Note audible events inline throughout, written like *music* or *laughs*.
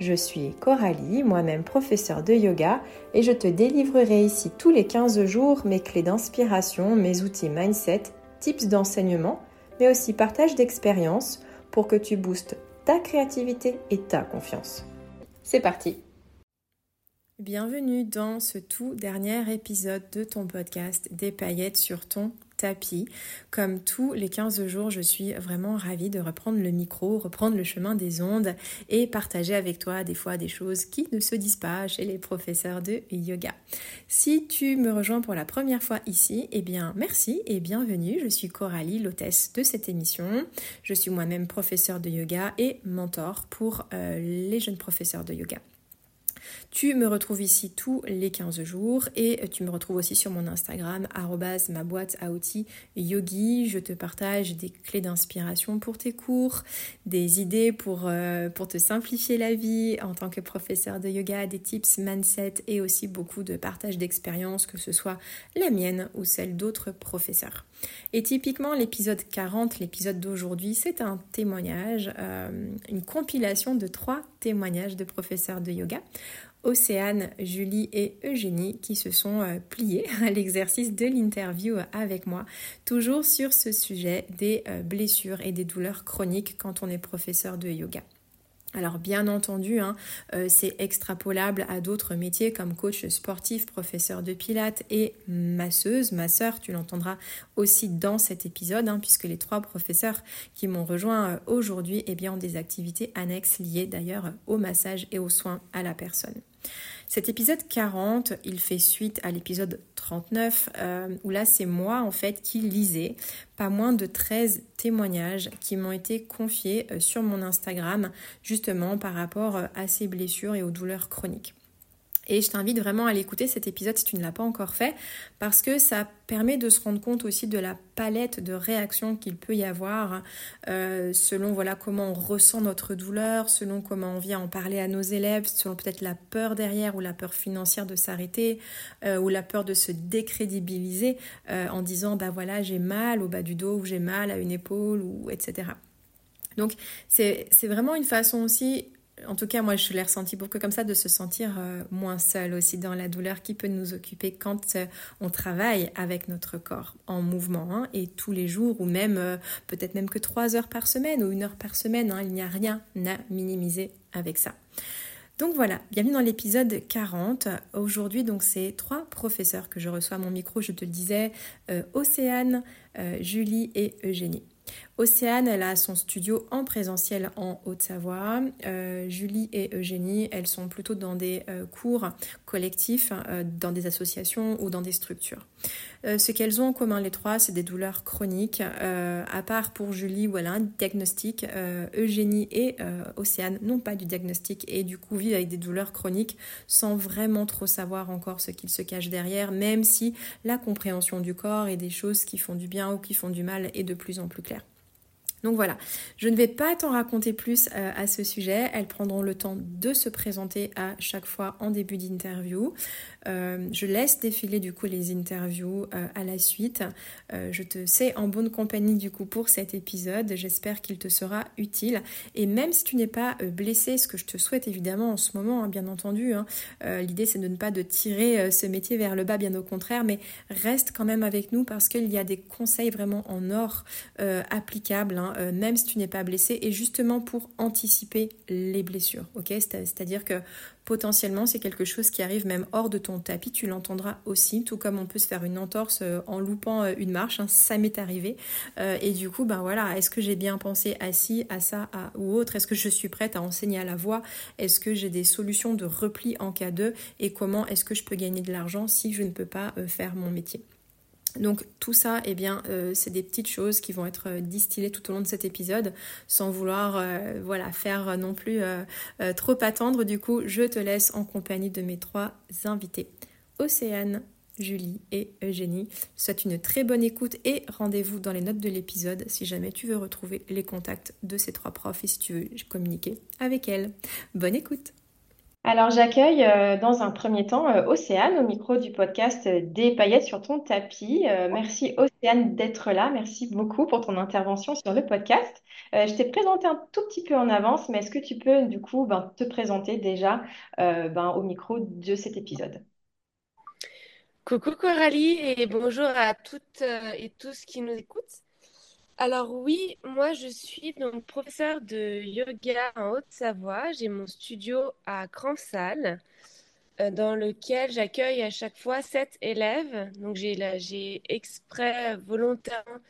Je suis Coralie, moi-même professeure de yoga, et je te délivrerai ici tous les 15 jours mes clés d'inspiration, mes outils mindset, tips d'enseignement, mais aussi partage d'expériences pour que tu boostes ta créativité et ta confiance. C'est parti Bienvenue dans ce tout dernier épisode de ton podcast Des paillettes sur ton tapis. Comme tous les 15 jours, je suis vraiment ravie de reprendre le micro, reprendre le chemin des ondes et partager avec toi des fois des choses qui ne se disent pas chez les professeurs de yoga. Si tu me rejoins pour la première fois ici, eh bien merci et bienvenue. Je suis Coralie, l'hôtesse de cette émission. Je suis moi-même professeure de yoga et mentor pour euh, les jeunes professeurs de yoga. Tu me retrouves ici tous les 15 jours et tu me retrouves aussi sur mon Instagram, ma boîte à outils yogi. Je te partage des clés d'inspiration pour tes cours, des idées pour, euh, pour te simplifier la vie en tant que professeur de yoga, des tips mindset et aussi beaucoup de partage d'expériences, que ce soit la mienne ou celle d'autres professeurs. Et typiquement, l'épisode 40, l'épisode d'aujourd'hui, c'est un témoignage, euh, une compilation de trois témoignages de professeurs de yoga. Océane, Julie et Eugénie qui se sont euh, pliés *laughs* à l'exercice de l'interview avec moi, toujours sur ce sujet des euh, blessures et des douleurs chroniques quand on est professeur de yoga. Alors bien entendu, hein, euh, c'est extrapolable à d'autres métiers comme coach sportif, professeur de pilates et masseuse, masseur, tu l'entendras aussi dans cet épisode, hein, puisque les trois professeurs qui m'ont rejoint aujourd'hui eh bien, ont des activités annexes liées d'ailleurs au massage et aux soins à la personne. Cet épisode 40, il fait suite à l'épisode 39, euh, où là c'est moi en fait qui lisais pas moins de 13 témoignages qui m'ont été confiés euh, sur mon Instagram, justement par rapport euh, à ces blessures et aux douleurs chroniques. Et je t'invite vraiment à l'écouter cet épisode si tu ne l'as pas encore fait, parce que ça permet de se rendre compte aussi de la palette de réactions qu'il peut y avoir euh, selon voilà comment on ressent notre douleur, selon comment on vient en parler à nos élèves, selon peut-être la peur derrière ou la peur financière de s'arrêter euh, ou la peur de se décrédibiliser euh, en disant bah voilà j'ai mal au bas du dos ou j'ai mal à une épaule ou etc. Donc c'est vraiment une façon aussi en tout cas, moi, je l'ai ressenti beaucoup comme ça, de se sentir euh, moins seul aussi dans la douleur qui peut nous occuper quand euh, on travaille avec notre corps en mouvement hein, et tous les jours, ou même euh, peut-être même que trois heures par semaine ou une heure par semaine. Hein, il n'y a rien à minimiser avec ça. Donc voilà, bienvenue dans l'épisode 40. Aujourd'hui, donc c'est trois professeurs que je reçois à mon micro, je te le disais, Océane, Julie et Eugénie. Océane, elle a son studio en présentiel en Haute-Savoie. Euh, Julie et Eugénie, elles sont plutôt dans des euh, cours collectifs, euh, dans des associations ou dans des structures. Ce qu'elles ont en commun les trois, c'est des douleurs chroniques. à part pour Julie où un diagnostic, Eugénie et Océane n'ont pas du diagnostic et du coup vivent avec des douleurs chroniques sans vraiment trop savoir encore ce qu'il se cache derrière, même si la compréhension du corps et des choses qui font du bien ou qui font du mal est de plus en plus claire. Donc voilà, je ne vais pas t'en raconter plus euh, à ce sujet. Elles prendront le temps de se présenter à chaque fois en début d'interview. Euh, je laisse défiler du coup les interviews euh, à la suite. je te sais en bonne compagnie du coup pour cet épisode. J'espère qu'il te sera utile. Et même si tu n'es pas blessé, ce que je te souhaite évidemment en ce moment, hein, bien entendu, hein, l'idée c'est de ne pas de tirer ce métier vers le bas, bien au contraire, mais reste quand même avec nous parce qu'il y a des conseils vraiment en or applicables. Hein, euh, même si tu n'es pas blessé, et justement pour anticiper les blessures. ok? C'est-à-dire que potentiellement c'est quelque chose qui arrive même hors de ton tapis, tu l'entendras aussi, tout comme on peut se faire une entorse euh, en loupant euh, une marche, hein, ça m'est arrivé. et du coup, ben voilà, est-ce que j'ai bien pensé à ci, à ça, à, ou autre? Est-ce que je suis prête à enseigner à la voix? Est-ce que j'ai des solutions de repli en cas de Et comment est-ce que je peux gagner de l'argent si je ne peux pas faire mon métier? Donc tout ça, eh bien, euh, c'est des petites choses qui vont être euh, distillées tout au long de cet épisode, sans vouloir, euh, voilà, faire non plus trop attendre. Du coup, je te laisse en compagnie de mes trois invités, Océane, Julie et Eugénie. Je souhaite une très bonne écoute et rendez-vous dans les notes de l'épisode si jamais tu veux retrouver les contacts de ces trois profs et si tu veux communiquer avec elles. Bonne écoute. Alors, j'accueille euh, dans un premier temps euh, Océane au micro du podcast euh, Des paillettes sur ton tapis. merci Océane d'être là. Merci beaucoup pour ton intervention sur le podcast. je t'ai présenté un tout petit peu en avance, mais est-ce que tu peux du coup ben, te présenter déjà ben, au micro de cet épisode? Coucou Coralie et bonjour à toutes et tous qui nous écoutent. Alors oui, moi je suis donc professeure de yoga en Haute-Savoie. J'ai mon studio à Cransal euh, dans lequel j'accueille à chaque fois sept élèves. Donc j'ai exprès volontairement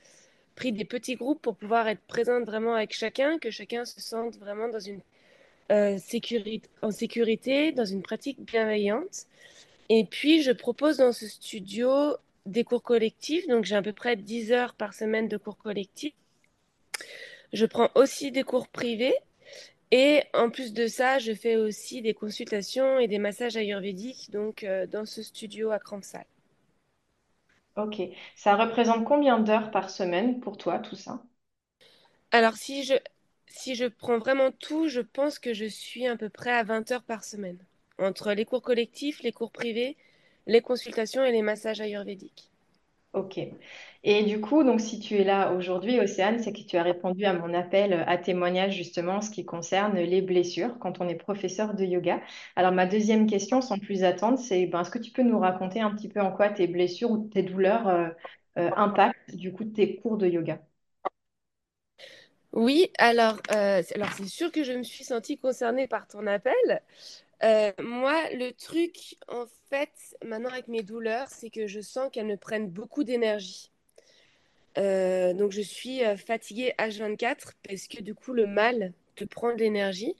pris des petits groupes pour pouvoir être présente vraiment avec chacun, que chacun se sente vraiment dans une euh, sécurité, en sécurité, dans une pratique bienveillante. Et puis je propose dans ce studio des cours collectifs, donc j'ai à peu près 10 heures par semaine de cours collectifs. Je prends aussi des cours privés et en plus de ça, je fais aussi des consultations et des massages ayurvédiques donc euh, dans ce studio à Crampsal. Ok, ça représente combien d'heures par semaine pour toi tout ça? Alors si je si je prends vraiment tout, je pense que je suis à peu près à 20 heures par semaine entre les cours collectifs, les cours privés les consultations et les massages ayurvédiques. Ok. Et du coup, donc si tu es là aujourd'hui, Océane, c'est que tu as répondu à mon appel à témoignage justement en ce qui concerne les blessures quand on est professeur de yoga. Alors ma deuxième question, sans plus attendre, c'est ben, est-ce que tu peux nous raconter un petit peu en quoi tes blessures ou tes douleurs euh, euh, impactent du coup tes cours de yoga? Oui, alors, euh, alors c'est sûr que je me suis sentie concernée par ton appel. Euh, moi, le truc, en fait, maintenant avec mes douleurs, c'est que je sens qu'elles me prennent beaucoup d'énergie. Euh, donc, je suis euh, fatiguée H24 parce que du coup, le mal te prend de l'énergie.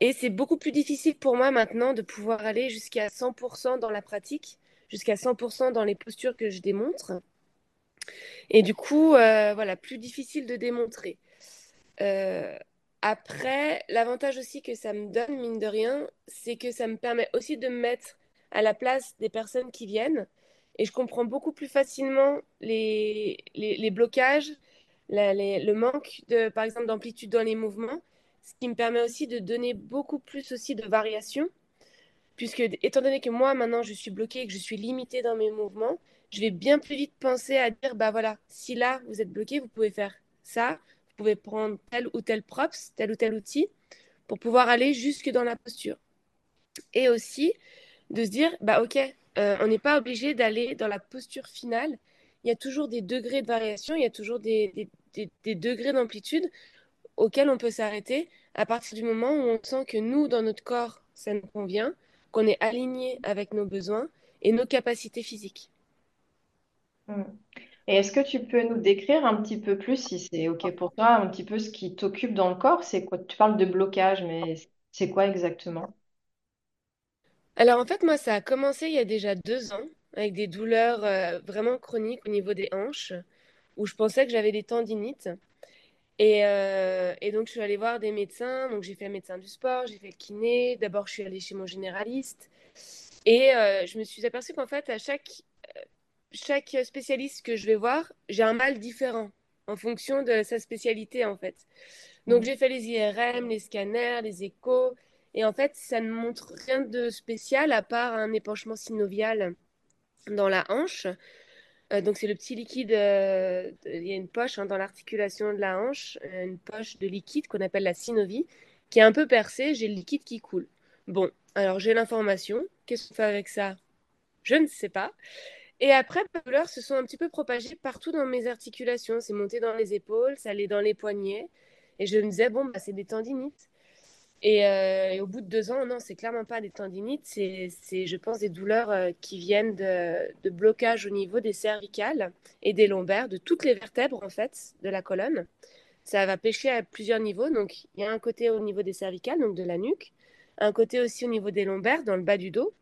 Et c'est beaucoup plus difficile pour moi maintenant de pouvoir aller jusqu'à 100% dans la pratique, jusqu'à 100% dans les postures que je démontre. Et du coup, voilà, plus difficile de démontrer. Après, l'avantage aussi que ça me donne, mine de rien, c'est que ça me permet aussi de me mettre à la place des personnes qui viennent. Et je comprends beaucoup plus facilement les, les, blocages, le manque, de, par exemple, d'amplitude dans les mouvements, ce qui me permet aussi de donner beaucoup plus aussi de variation. Puisque, étant donné que moi, maintenant, je suis bloquée et que je suis limitée dans mes mouvements, je vais bien plus vite penser à dire, bah voilà, si là, vous êtes bloqué, vous pouvez faire ça, pouvez prendre tel ou tel props, tel ou tel outil, pour pouvoir aller jusque dans la posture. Et aussi de se dire, bah ok, euh, on n'est pas obligé d'aller dans la posture finale. Il y a toujours des degrés de variation, il y a toujours des, des degrés d'amplitude auxquels on peut s'arrêter à partir du moment où on sent que nous, dans notre corps, ça nous convient, qu'on est aligné avec nos besoins et nos capacités physiques. Et est-ce que tu peux nous décrire un petit peu plus, si c'est OK pour toi, un petit peu ce qui t'occupe dans le corps? C'est quoi? Tu parles de blocage, mais c'est quoi exactement? Alors en fait, moi, ça a commencé il y a déjà deux ans avec des douleurs euh, vraiment chroniques au niveau des hanches, où je pensais que j'avais des tendinites. Et, euh, et donc, je suis allée voir des médecins. Donc, j'ai fait un médecin du sport, j'ai fait le kiné. D'abord, je suis allée chez mon généraliste. Et euh, je me suis aperçue qu'en fait, à chaque chaque spécialiste que je vais voir, j'ai un mal différent en fonction de sa spécialité en fait. Donc j'ai fait les IRM, les scanners, les échos, et en fait ça ne montre rien de spécial à part un épanchement synovial dans la hanche. Euh, donc c'est le petit liquide, euh, il y a une poche hein, dans l'articulation de la hanche, euh, une poche de liquide qu'on appelle la synovie, qui est un peu percée, j'ai le liquide qui coule. Bon, alors j'ai l'information, qu'est-ce qu'on fait avec ça? Je ne sais pas. Et après, les douleurs se sont un petit peu propagées partout dans mes articulations. C'est monté dans les épaules, ça allait dans les poignets. Et je me disais, bon, bah, c'est des tendinites. Euh, et, au bout de deux ans, non, c'est clairement pas des tendinites. C'est, je pense, des douleurs euh, qui viennent de, de blocage au niveau des cervicales et des lombaires, de toutes les vertèbres, en fait, de la colonne. Ça va pêcher à plusieurs niveaux. Donc, il y a un côté au niveau des cervicales, donc de la nuque. Un côté aussi au niveau des lombaires, dans le bas du dos.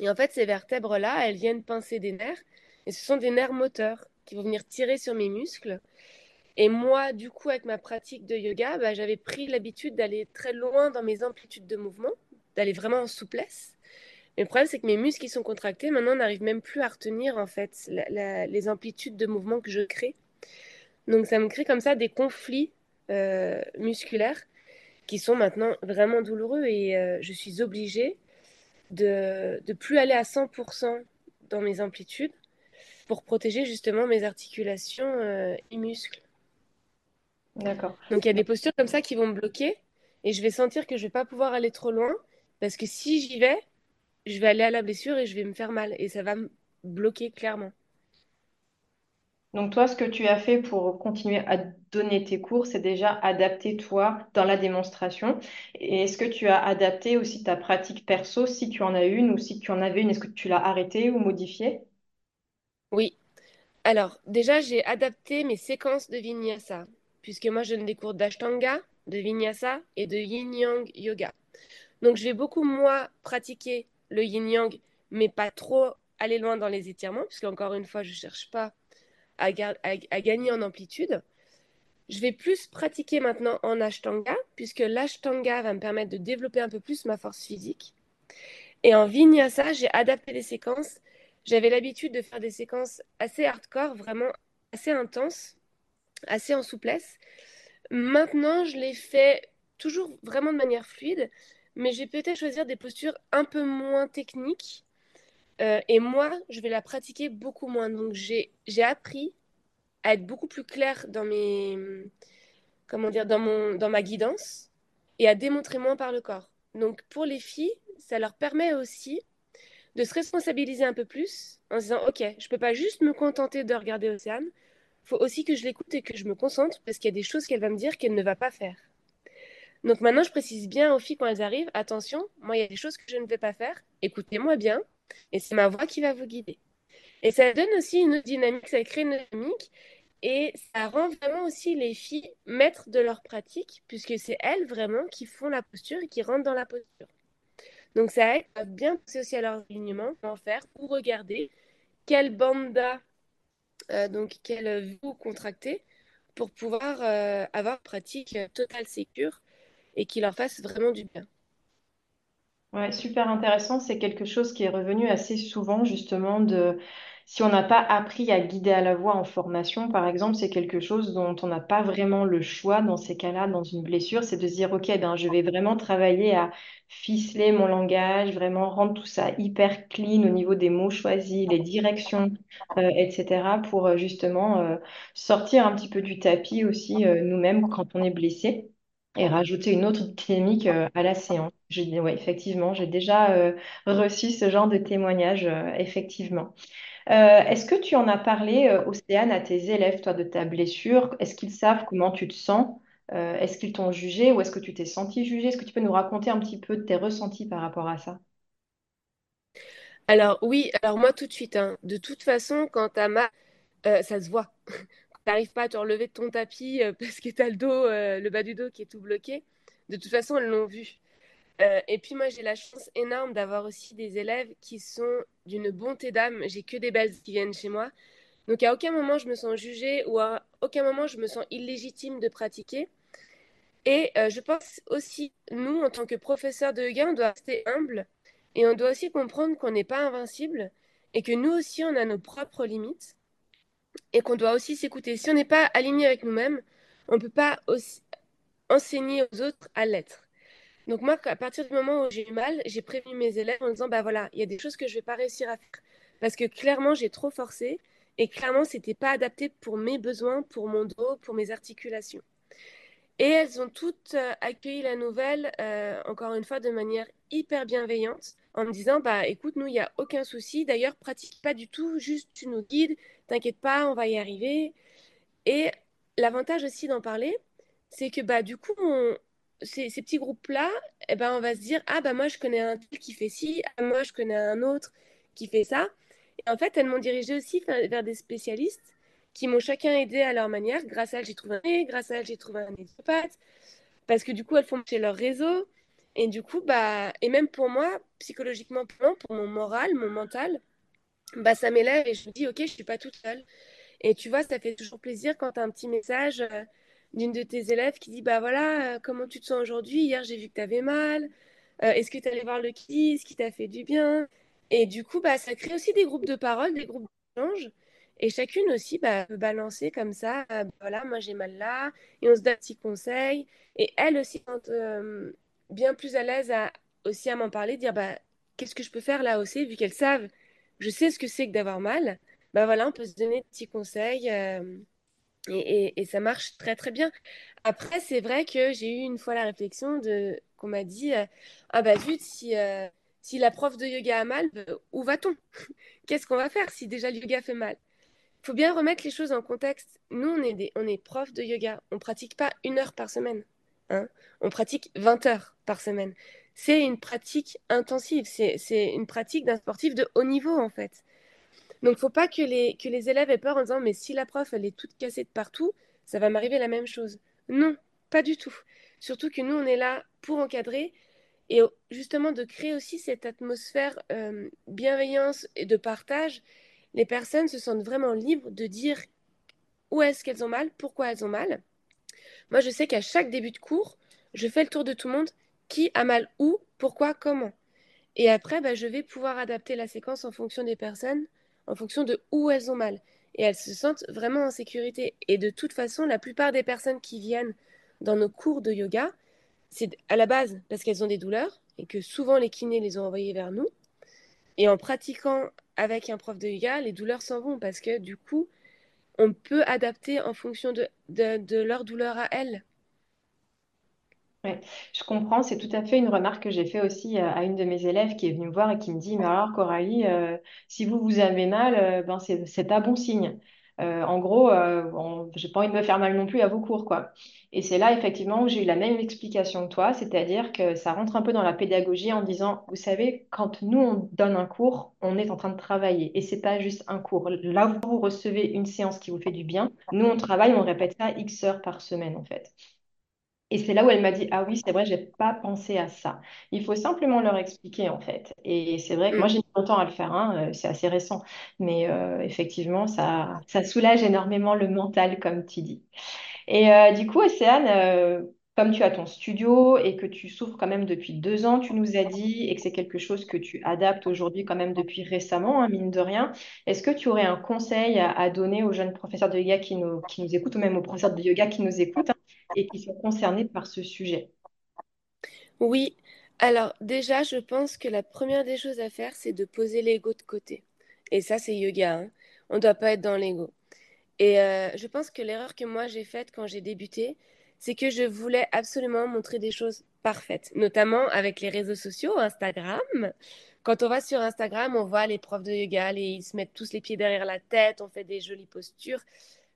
Et en fait, ces vertèbres-là, elles viennent pincer des nerfs Et ce sont des nerfs moteurs qui vont venir tirer sur mes muscles. Et moi, du coup, avec ma pratique de yoga, bah, j'avais pris l'habitude d'aller très loin dans mes amplitudes de mouvement, d'aller vraiment en souplesse. Mais le problème, c'est que mes muscles qui sont contractés, maintenant, n'arrivent même plus à retenir en fait les amplitudes de mouvement que je crée. Donc, ça me crée comme ça des conflits euh, musculaires qui sont maintenant vraiment douloureux et euh, je suis obligée de ne plus aller à 100% dans mes amplitudes pour protéger justement mes articulations euh, et muscles. D'accord. Donc il y a des postures comme ça qui vont me bloquer et je vais sentir que je vais pas pouvoir aller trop loin parce que si j'y vais, je vais aller à la blessure et je vais me faire mal et ça va me bloquer clairement. Donc toi, ce que tu as fait pour continuer à donner tes cours, c'est déjà adapter toi dans la démonstration. Et est-ce que tu as adapté aussi ta pratique perso, si tu en as une ou si tu en avais une, est-ce que tu l'as arrêtée ou modifiée? Oui. Alors déjà, j'ai adapté mes séquences de vinyasa puisque moi je donne des cours d'ashtanga, de vinyasa et de yin-yang yoga. Donc je vais beaucoup moi pratiquer le yin-yang, mais pas trop aller loin dans les étirements, puisque encore une fois, je ne cherche pas à, gagner en amplitude. Je vais plus pratiquer maintenant en ashtanga, puisque l'ashtanga va me permettre de développer un peu plus ma force physique. Et en vinyasa, j'ai adapté les séquences. J'avais l'habitude de faire des séquences assez hardcore, vraiment assez intenses, assez en souplesse. Maintenant, je les fais toujours vraiment de manière fluide, mais je vais peut-être choisir des postures un peu moins techniques euh, et moi, je vais la pratiquer beaucoup moins. Donc, j'ai appris à être beaucoup plus claire dans mes, comment dire, dans mon, dans ma guidance et à démontrer moins par le corps. Donc, pour les filles, ça leur permet aussi de se responsabiliser un peu plus en se disant, ok, je peux pas juste me contenter de regarder Océane. Faut aussi que je l'écoute et que je me concentre parce qu'il y a des choses qu'elle va me dire qu'elle ne va pas faire. Donc maintenant, je précise bien aux filles quand elles arrivent, attention, moi, il y a des choses que je ne vais pas faire, écoutez-moi bien, et c'est ma voix qui va vous guider. Et ça donne aussi une dynamique, ça crée une dynamique et ça rend vraiment aussi les filles maîtres de leur pratique puisque c'est elles vraiment qui font la posture et qui rentrent dans la posture. Donc ça aide à bien penser aussi à leur alignement, en faire ou regarder quelle banda, euh, donc quelle vous contracter pour pouvoir euh, avoir une pratique totale sécure et qui leur fasse vraiment du bien. Ouais, super intéressant. C'est quelque chose qui est revenu assez souvent, justement, de si on n'a pas appris à guider à la voix en formation, par exemple, c'est quelque chose dont on n'a pas vraiment le choix dans ces cas-là, dans une blessure, c'est de se dire, OK, ben, je vais vraiment travailler à ficeler mon langage, vraiment rendre tout ça hyper clean au niveau des mots choisis, les directions, euh, etc., pour euh, justement euh, sortir un petit peu du tapis aussi nous-mêmes quand on est blessé et rajouter une autre dynamique euh, à la séance. Ouais, effectivement, j'ai déjà euh, reçu ce genre de témoignage, euh, effectivement. est-ce que tu en as parlé, Océane, à tes élèves, toi, de ta blessure? Est-ce qu'ils savent comment tu te sens? est-ce qu'ils t'ont jugé ou est-ce que tu t'es senti jugé? Est-ce que tu peux nous raconter un petit peu tes ressentis par rapport à ça? Alors oui, alors moi tout de suite, hein. de toute façon, quand t'as mal, ça se voit. N'arrives pas à te relever de ton tapis euh, *laughs* parce que tu as le dos, euh, le bas du dos qui est tout bloqué. De toute façon, elles l'ont vu. Euh, et puis moi, j'ai la chance énorme d'avoir aussi des élèves qui sont d'une bonté d'âme. J'ai que des belles qui viennent chez moi. Donc à aucun moment je me sens jugée ou à aucun moment je me sens illégitime de pratiquer. Et je pense aussi, nous, en tant que professeurs de yoga, on doit rester humble et on doit aussi comprendre qu'on n'est pas invincible et que nous aussi, on a nos propres limites et qu'on doit aussi s'écouter. Si on n'est pas aligné avec nous-mêmes, on ne peut pas aussi enseigner aux autres à l'être. Donc moi, à partir du moment où j'ai eu mal, j'ai prévenu mes élèves en disant, bah voilà, il y a des choses que je ne vais pas réussir à faire. Parce que clairement, j'ai trop forcé et clairement, ce n'était pas adapté pour mes besoins, pour mon dos, pour mes articulations. Et elles ont toutes euh, accueilli la nouvelle, euh, encore une fois, de manière hyper bienveillante, en me disant, bah écoute, nous, il n'y a aucun souci. D'ailleurs, pratique pas du tout, juste tu nous guides, t'inquiète pas, on va y arriver. Et l'avantage aussi d'en parler, c'est que bah du coup, ces, petits groupes-là, eh ben, on va se dire, ah bah moi, je connais un tel qui fait ci, ah, moi, je connais un autre qui fait ça. Et en fait, elles m'ont dirigé aussi vers des spécialistes qui m'ont chacun aidé à leur manière. Grâce à elles, j'ai trouvé un grâce à elles, j'ai trouvé un éducapathe. Parce que du coup, elles font chez leur réseau. Et du coup, bah, et même pour moi, psychologiquement pour mon moral, mon mental, bah, ça m'élève et je me dis, ok, je suis pas toute seule. Et tu vois, ça fait toujours plaisir quand tu as un petit message euh, d'une de tes élèves qui dit, bah voilà, euh, comment tu te sens aujourd'hui? Hier, j'ai vu que tu avais mal. Euh, est-ce que tu allé voir le kids qui t'a fait du bien? Et du coup, bah, ça crée aussi des groupes de parole, des groupes d'échange. Et chacune aussi bah, peut balancer comme ça, bah, voilà, moi j'ai mal là, et on se donne un petit conseil. Et elle aussi, quand, bien plus à l'aise à, aussi à m'en parler, dire bah, qu'est-ce que je peux faire là aussi, vu qu'elles savent, je sais ce que c'est que d'avoir mal. Bah voilà, on peut se donner des petits conseils euh, et, ça marche très très bien. Après, c'est vrai que j'ai eu une fois la réflexion de qu'on m'a dit euh, ah bah zut si euh, si la prof de yoga a mal, où va-t-on? *laughs* Qu'est-ce qu'on va faire si déjà le yoga fait mal Il faut bien remettre les choses en contexte. Nous, on est des, on est prof de yoga, on pratique pas une heure par semaine. Hein on pratique 20 heures par semaine. C'est une pratique intensive, c'est une pratique d'un sportif de haut niveau en fait. Donc, il ne faut pas que les, que les élèves aient peur en disant Mais si la prof, elle est toute cassée de partout, ça va m'arriver la même chose. Non, pas du tout. Surtout que nous, on est là pour encadrer et justement de créer aussi cette atmosphère euh, bienveillance et de partage. Les personnes se sentent vraiment libres de dire où est-ce qu'elles ont mal, pourquoi elles ont mal. Moi, je sais qu'à chaque début de cours, je fais le tour de tout le monde. Qui a mal où, pourquoi, comment. Et après, bah, je vais pouvoir adapter la séquence en fonction des personnes, en fonction de où elles ont mal. Et elles se sentent vraiment en sécurité. Et de toute façon, la plupart des personnes qui viennent dans nos cours de yoga, c'est à la base parce qu'elles ont des douleurs et que souvent les kinés les ont envoyées vers nous. Et en pratiquant avec un prof de yoga, les douleurs s'en vont parce que du coup, on peut adapter en fonction de, leur douleur à elles. Ouais, je comprends, c'est tout à fait une remarque que j'ai fait aussi euh, à une de mes élèves qui est venue me voir et qui me dit, mais alors Coralie, euh, si vous vous avez mal, euh, ben c'est pas bon signe. En gros, j'ai pas envie de me faire mal non plus à vos cours, quoi. Et c'est là effectivement où j'ai eu la même explication que toi, c'est-à-dire que ça rentre un peu dans la pédagogie en disant, vous savez, quand nous on donne un cours, on est en train de travailler et c'est pas juste un cours. Là vous recevez une séance qui vous fait du bien, nous on travaille, on répète ça X heures par semaine en fait. Et c'est là où elle m'a dit, ah oui, c'est vrai, j'ai pas pensé à ça. Il faut simplement leur expliquer, en fait. Et c'est vrai que moi, mm. j'ai mis longtemps à le faire, hein, euh, c'est assez récent. Mais euh, effectivement, ça, ça soulage énormément le mental, comme tu dis. Et euh, du coup, Océane, comme tu as ton studio et que tu souffres quand même depuis deux ans, tu nous as dit, et que c'est quelque chose que tu adaptes aujourd'hui quand même depuis récemment, hein, mine de rien, est-ce que tu aurais un conseil à, donner aux jeunes professeurs de yoga qui nous, qui nous écoutent, ou même aux professeurs de yoga qui nous écoutent, et qui sont concernés par ce sujet Oui, alors déjà, je pense que la première des choses à faire, c'est de poser l'ego de côté. Et ça, c'est yoga. Hein. On ne doit pas être dans l'ego. Et euh, je pense que l'erreur que moi j'ai faite quand j'ai débuté, c'est que je voulais absolument montrer des choses parfaites, notamment avec les réseaux sociaux, Instagram. Quand on va sur Instagram, on voit les profs de yoga, ils se mettent tous les pieds derrière la tête, on fait des jolies postures.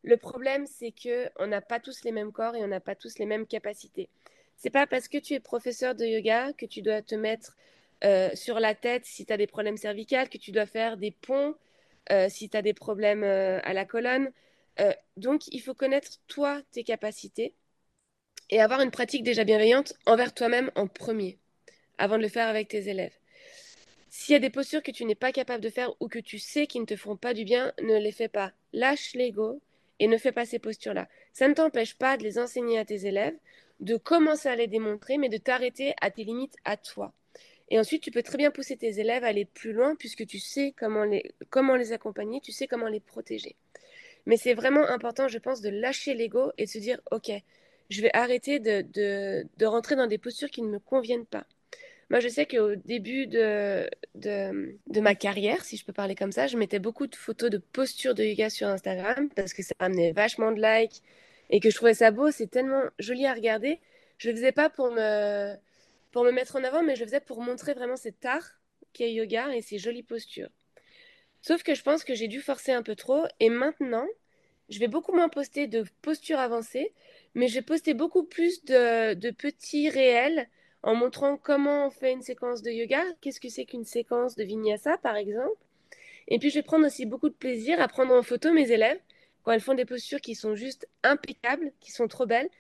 Le problème, c'est que on n'a pas tous les mêmes corps et on n'a pas tous les mêmes capacités. C'est pas parce que tu es professeur de yoga que tu dois te mettre euh, sur la tête si tu as des problèmes cervicales, que tu dois faire des ponts euh, si tu as des problèmes euh, à la colonne. donc, il faut connaître toi tes capacités et avoir une pratique déjà bienveillante envers toi-même en premier, avant de le faire avec tes élèves. S'il y a des postures que tu n'es pas capable de faire ou que tu sais qui ne te feront pas du bien, ne les fais pas. Lâche l'ego et ne fais pas ces postures-là. Ça ne t'empêche pas de les enseigner à tes élèves, de commencer à les démontrer, mais de t'arrêter à tes limites à toi. Et ensuite, tu peux très bien pousser tes élèves à aller plus loin puisque tu sais comment les, accompagner, tu sais comment les protéger. Mais c'est vraiment important, je pense, de lâcher l'ego et de se dire, OK, je vais arrêter de, de, de rentrer dans des postures qui ne me conviennent pas. Moi, je sais qu'au début de, de, ma carrière, si je peux parler comme ça, je mettais beaucoup de photos de postures de yoga sur Instagram parce que ça amenait vachement de likes et que je trouvais ça beau. C'est tellement joli à regarder. Je ne le faisais pas pour me, pour me mettre en avant, mais je le faisais pour montrer vraiment cet art qu'est yoga et ses jolies postures. Sauf que je pense que j'ai dû forcer un peu trop et maintenant, je vais beaucoup moins poster de postures avancées, mais je vais poster beaucoup plus de, de petits réels en montrant comment on fait une séquence de yoga, qu'est-ce que c'est qu'une séquence de vinyasa par exemple. Et puis je vais prendre aussi beaucoup de plaisir à prendre en photo mes élèves quand elles font des postures qui sont juste impeccables, qui sont trop belles.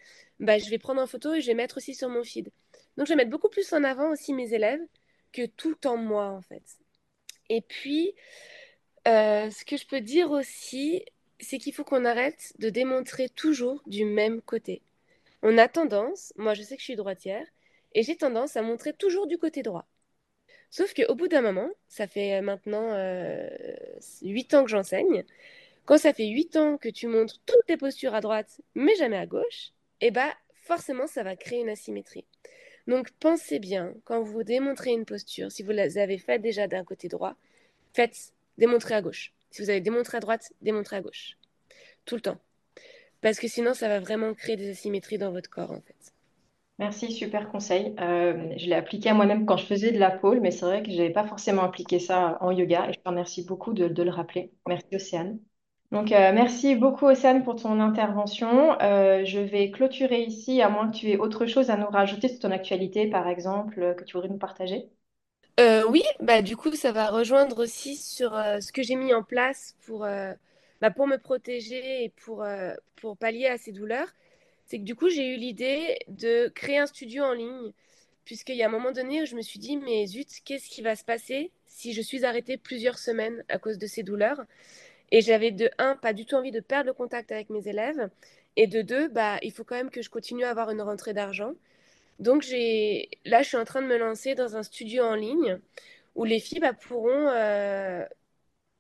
Bah, je vais prendre en photo et je vais mettre aussi sur mon feed. Donc je vais mettre beaucoup plus en avant aussi mes élèves que tout en moi en fait. Et puis Euh, ce que je peux dire aussi, c'est qu'il faut qu'on arrête de démontrer toujours du même côté. On a tendance, moi je sais que je suis droitière, et j'ai tendance à montrer toujours du côté droit. Sauf qu'au bout d'un moment, ça fait maintenant euh, 8 ans que j'enseigne, quand ça fait 8 ans que tu montres toutes tes postures à droite, mais jamais à gauche, eh bah forcément ça va créer une asymétrie. Donc pensez bien, quand vous démontrez une posture, si vous l'avez faite déjà d'un côté droit, faites démontrer à gauche. Si vous avez démontré à droite, démontrez à gauche. Tout le temps. Parce que sinon, ça va vraiment créer des asymétries dans votre corps, en fait. Merci, super conseil. Euh, je l'ai appliqué à moi-même quand je faisais de la pole, mais c'est vrai que je n'avais pas forcément appliqué ça en yoga et je te remercie beaucoup de, le rappeler. Merci, Océane. Donc, euh, merci beaucoup, Océane, pour ton intervention. Euh, je vais clôturer ici, à moins que tu aies autre chose à nous rajouter sur ton actualité, par exemple, que tu voudrais nous partager. Oui, bah du coup, ça va rejoindre aussi sur ce que j'ai mis en place pour, bah, pour me protéger et pour, pour pallier à ces douleurs. C'est que du coup, j'ai eu l'idée de créer un studio en ligne, puisqu'il y a un moment donné où je me suis dit, mais zut, qu'est-ce qui va se passer si je suis arrêtée plusieurs semaines à cause de ces douleurs? Et j'avais de un, pas du tout envie de perdre le contact avec mes élèves, et de deux, bah, il faut quand même que je continue à avoir une rentrée d'argent. Donc là, je suis en train de me lancer dans un studio en ligne où les filles bah, pourront euh,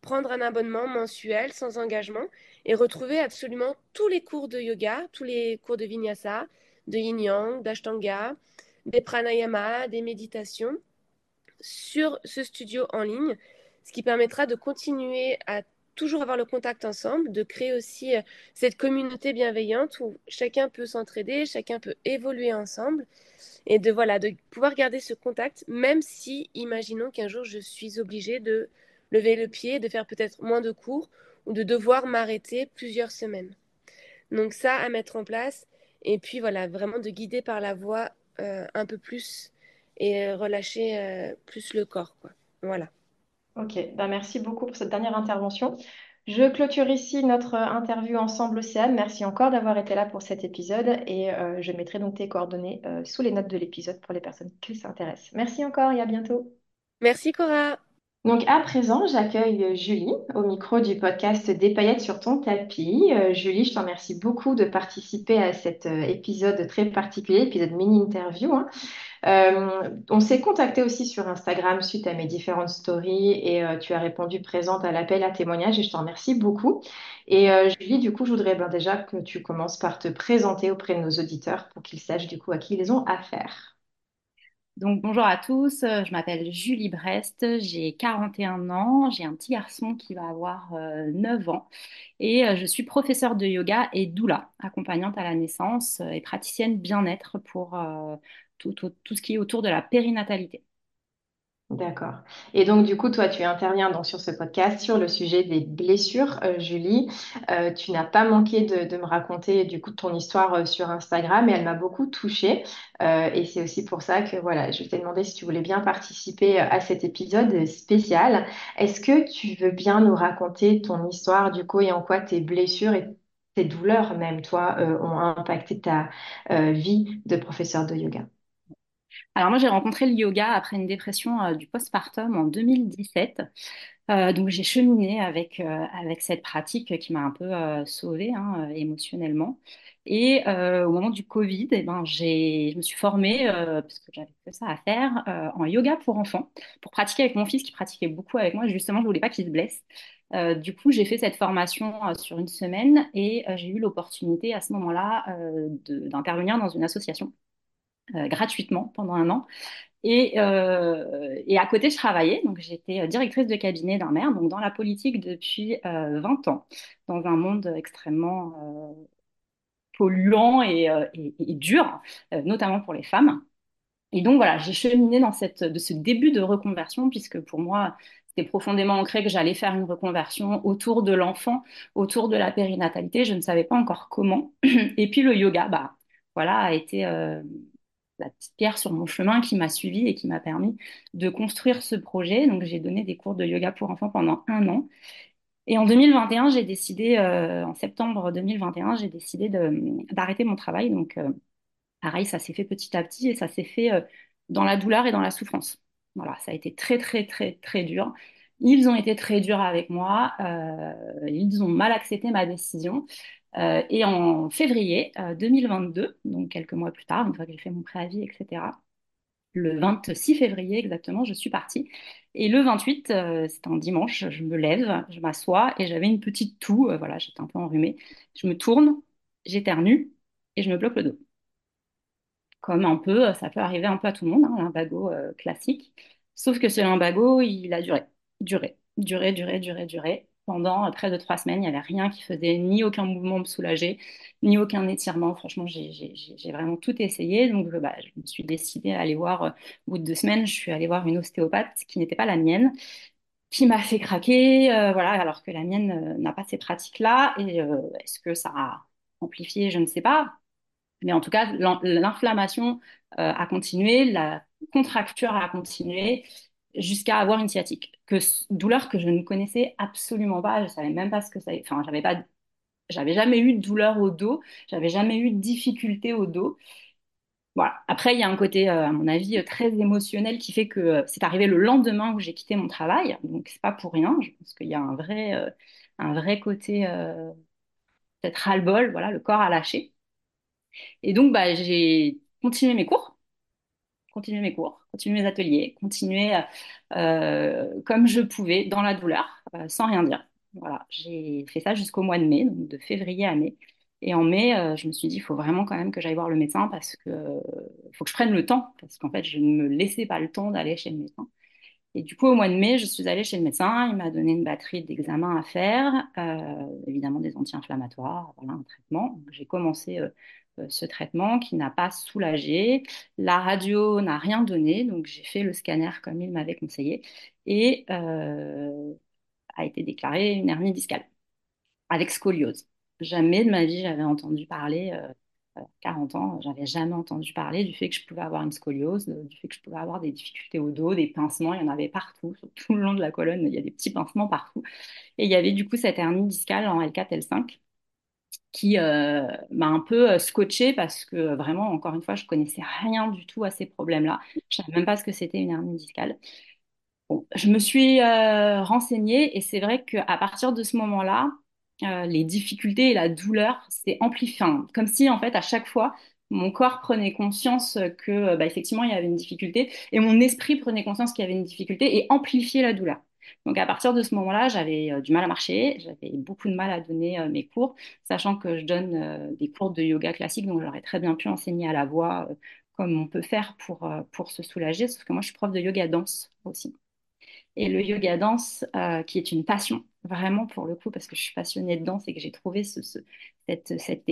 prendre un abonnement mensuel sans engagement et retrouver absolument tous les cours de yoga, tous les cours de vinyasa, de yin-yang, d'ashtanga, des pranayama, des méditations sur ce studio en ligne, ce qui permettra de continuer à toujours avoir le contact ensemble, de créer aussi euh, cette communauté bienveillante où chacun peut s'entraider, chacun peut évoluer ensemble et de voilà de pouvoir garder ce contact même si imaginons qu'un jour je suis obligée de lever le pied, de faire peut-être moins de cours ou de devoir m'arrêter plusieurs semaines. Donc ça à mettre en place et puis voilà vraiment de guider par la voix euh, un peu plus et euh, relâcher euh, plus le corps quoi. Voilà. Ok, ben merci beaucoup pour cette dernière intervention. Je clôture ici notre interview ensemble, Océane. Merci encore d'avoir été là pour cet épisode et euh, je mettrai donc tes coordonnées sous les notes de l'épisode pour les personnes qui s'intéressent. Merci encore et à bientôt. Merci Cora. Donc à présent, j'accueille Julie au micro du podcast Des paillettes sur ton tapis. Euh, Julie, je te remercie beaucoup de participer à cet euh, épisode très particulier, épisode mini-interview. hein. Euh, on s'est contacté aussi sur Instagram suite à mes différentes stories et tu as répondu présente à l'appel à témoignage et je te remercie beaucoup. Et Julie, du coup, je voudrais ben, déjà que tu commences par te présenter auprès de nos auditeurs pour qu'ils sachent du coup à qui ils ont affaire. Donc, bonjour à tous, euh, je m'appelle Julie Brest, j'ai 41 ans, j'ai un petit garçon qui va avoir euh, 9 ans et euh, je suis professeure de yoga et doula, accompagnante à la naissance euh, et praticienne bien-être pour euh, tout ce qui est autour de la périnatalité. D'accord. Et donc, du coup, toi, tu interviens donc sur ce podcast sur le sujet des blessures, euh, Julie. Euh, tu n'as pas manqué de, me raconter du coup ton histoire euh, sur Instagram et elle m'a beaucoup touchée. Et c'est aussi pour ça que voilà, je t'ai demandé si tu voulais bien participer à cet épisode spécial. Est-ce que tu veux bien nous raconter ton histoire du coup et en quoi tes blessures et tes douleurs même, toi, ont impacté ta vie de professeur de yoga? Alors moi, j'ai rencontré le yoga après une dépression euh, du postpartum en 2017. Euh, donc j'ai cheminé avec, euh, avec cette pratique qui m'a un peu euh, sauvée hein, émotionnellement. Et au moment du Covid, eh ben, je me suis formée, euh, parce que j'avais que ça à faire, en yoga pour enfants, pour pratiquer avec mon fils qui pratiquait beaucoup avec moi. Justement, je voulais pas qu'il se blesse. Du coup, j'ai fait cette formation sur une semaine et j'ai eu l'opportunité à ce moment-là d'intervenir dans une association gratuitement pendant un an. Et, euh, et à côté, je travaillais, donc j'étais directrice de cabinet d'un maire, donc dans la politique depuis euh, 20 ans, dans un monde extrêmement euh, polluant et, euh, et- dur, euh, notamment pour les femmes. Et donc voilà, j'ai cheminé dans cette, de ce début de reconversion, puisque pour moi, c'était profondément ancré que j'allais faire une reconversion autour de l'enfant, autour de la périnatalité. Je ne savais pas encore comment. Et puis le yoga, bah, voilà, a été euh, la petite pierre sur mon chemin qui m'a suivie et qui m'a permis de construire ce projet. Donc j'ai donné des cours de yoga pour enfants pendant un an. Et en 2021, j'ai décidé, euh, en septembre 2021, j'ai décidé d'arrêter mon travail. Donc euh, Pareil, ça s'est fait petit à petit et ça s'est fait euh, dans la douleur et dans la souffrance. Voilà, ça a été très, très, très, très dur. Ils ont été très durs avec moi. Ils ont mal accepté ma décision. Euh, et en février 2022, donc quelques mois plus tard, une fois que j'ai fait mon préavis, etc., le 26 février exactement, je suis partie. Et le 28, euh, c'était un dimanche, je me lève, je m'assois et j'avais une petite toux, euh, voilà, j'étais un peu enrhumée. Je me tourne, j'éternue et je me bloque le dos. Comme un peu, ça peut arriver un peu à tout le monde, hein, euh, classique. Sauf que ce lumbago, il a duré, duré, duré, duré, duré, duré. Pendant près de trois semaines, il n'y avait rien qui faisait ni aucun mouvement me soulager, ni aucun étirement. Franchement, j'ai vraiment tout essayé. Donc, bah, je me suis décidée à aller voir, euh, au bout de deux semaines, je suis allée voir une ostéopathe qui n'était pas la mienne, qui m'a fait craquer, euh, voilà, alors que la mienne euh, n'a pas ces pratiques-là. Et est-ce que ça a amplifié? Je ne sais pas. Mais en tout cas, l'inflammation a continué, la contracture a continué jusqu'à avoir une sciatique. Que, douleur que je ne connaissais absolument pas. Je savais même pas ce que ça. Enfin, j'avais pas. J'avais jamais eu de douleur au dos. J'avais jamais eu de difficulté au dos. Voilà. Après, il y a un côté, euh, à mon avis, euh, très émotionnel qui fait que euh, c'est arrivé le lendemain où j'ai quitté mon travail. Donc, c'est pas pour rien. Je pense qu'il y a un vrai, un vrai côté peut-être ras-le-bol. Voilà, le corps a lâché. Et donc, bah, j'ai continué mes cours continuer mes cours, continuer mes ateliers, continuer euh, comme je pouvais dans la douleur, euh, sans rien dire. Voilà, j'ai fait ça jusqu'au mois de mai, donc de février à mai. Et en mai, euh, je me suis dit, il faut vraiment quand même que j'aille voir le médecin parce que faut que je prenne le temps, parce qu'en fait, je ne me laissais pas le temps d'aller chez le médecin. Et du coup, au mois de mai, je suis allée chez le médecin. Il m'a donné une batterie d'examens à faire, évidemment des anti-inflammatoires, voilà, un traitement. J'ai commencé ce traitement qui n'a pas soulagé. La radio n'a rien donné, donc j'ai fait le scanner comme il m'avait conseillé et euh, a été déclarée une hernie discale avec scoliose. Jamais de ma vie j'avais entendu parler, euh, 40 ans, j'avais jamais entendu parler du fait que je pouvais avoir une scoliose, du fait que je pouvais avoir des difficultés au dos, des pincements, il y en avait partout, *laughs* tout le long de la colonne, il y a des petits pincements partout. Et il y avait du coup cette hernie discale en L4, L5 qui euh, m'a un peu euh, scotché parce que euh, vraiment, encore une fois, je connaissais rien du tout à ces problèmes-là. Je savais même pas ce que c'était une hernie discale. Je me suis renseignée et c'est vrai qu'à partir de ce moment-là, les difficultés et la douleur, c'est amplifié. comme si, en fait, à chaque fois, mon corps prenait conscience que, bah, effectivement, il y avait une difficulté et mon esprit prenait conscience qu'il y avait une difficulté et amplifiait la douleur. Donc à partir de ce moment-là, j'avais euh, du mal à marcher, j'avais beaucoup de mal à donner euh, mes cours, sachant que je donne euh, des cours de yoga classique, donc j'aurais très bien pu enseigner à la voix comme on peut faire pour, pour se soulager, sauf que moi je suis prof de yoga danse aussi. Et le yoga danse, qui est une passion, vraiment pour le coup, parce que je suis passionnée de danse et que j'ai trouvé ce, cette, cette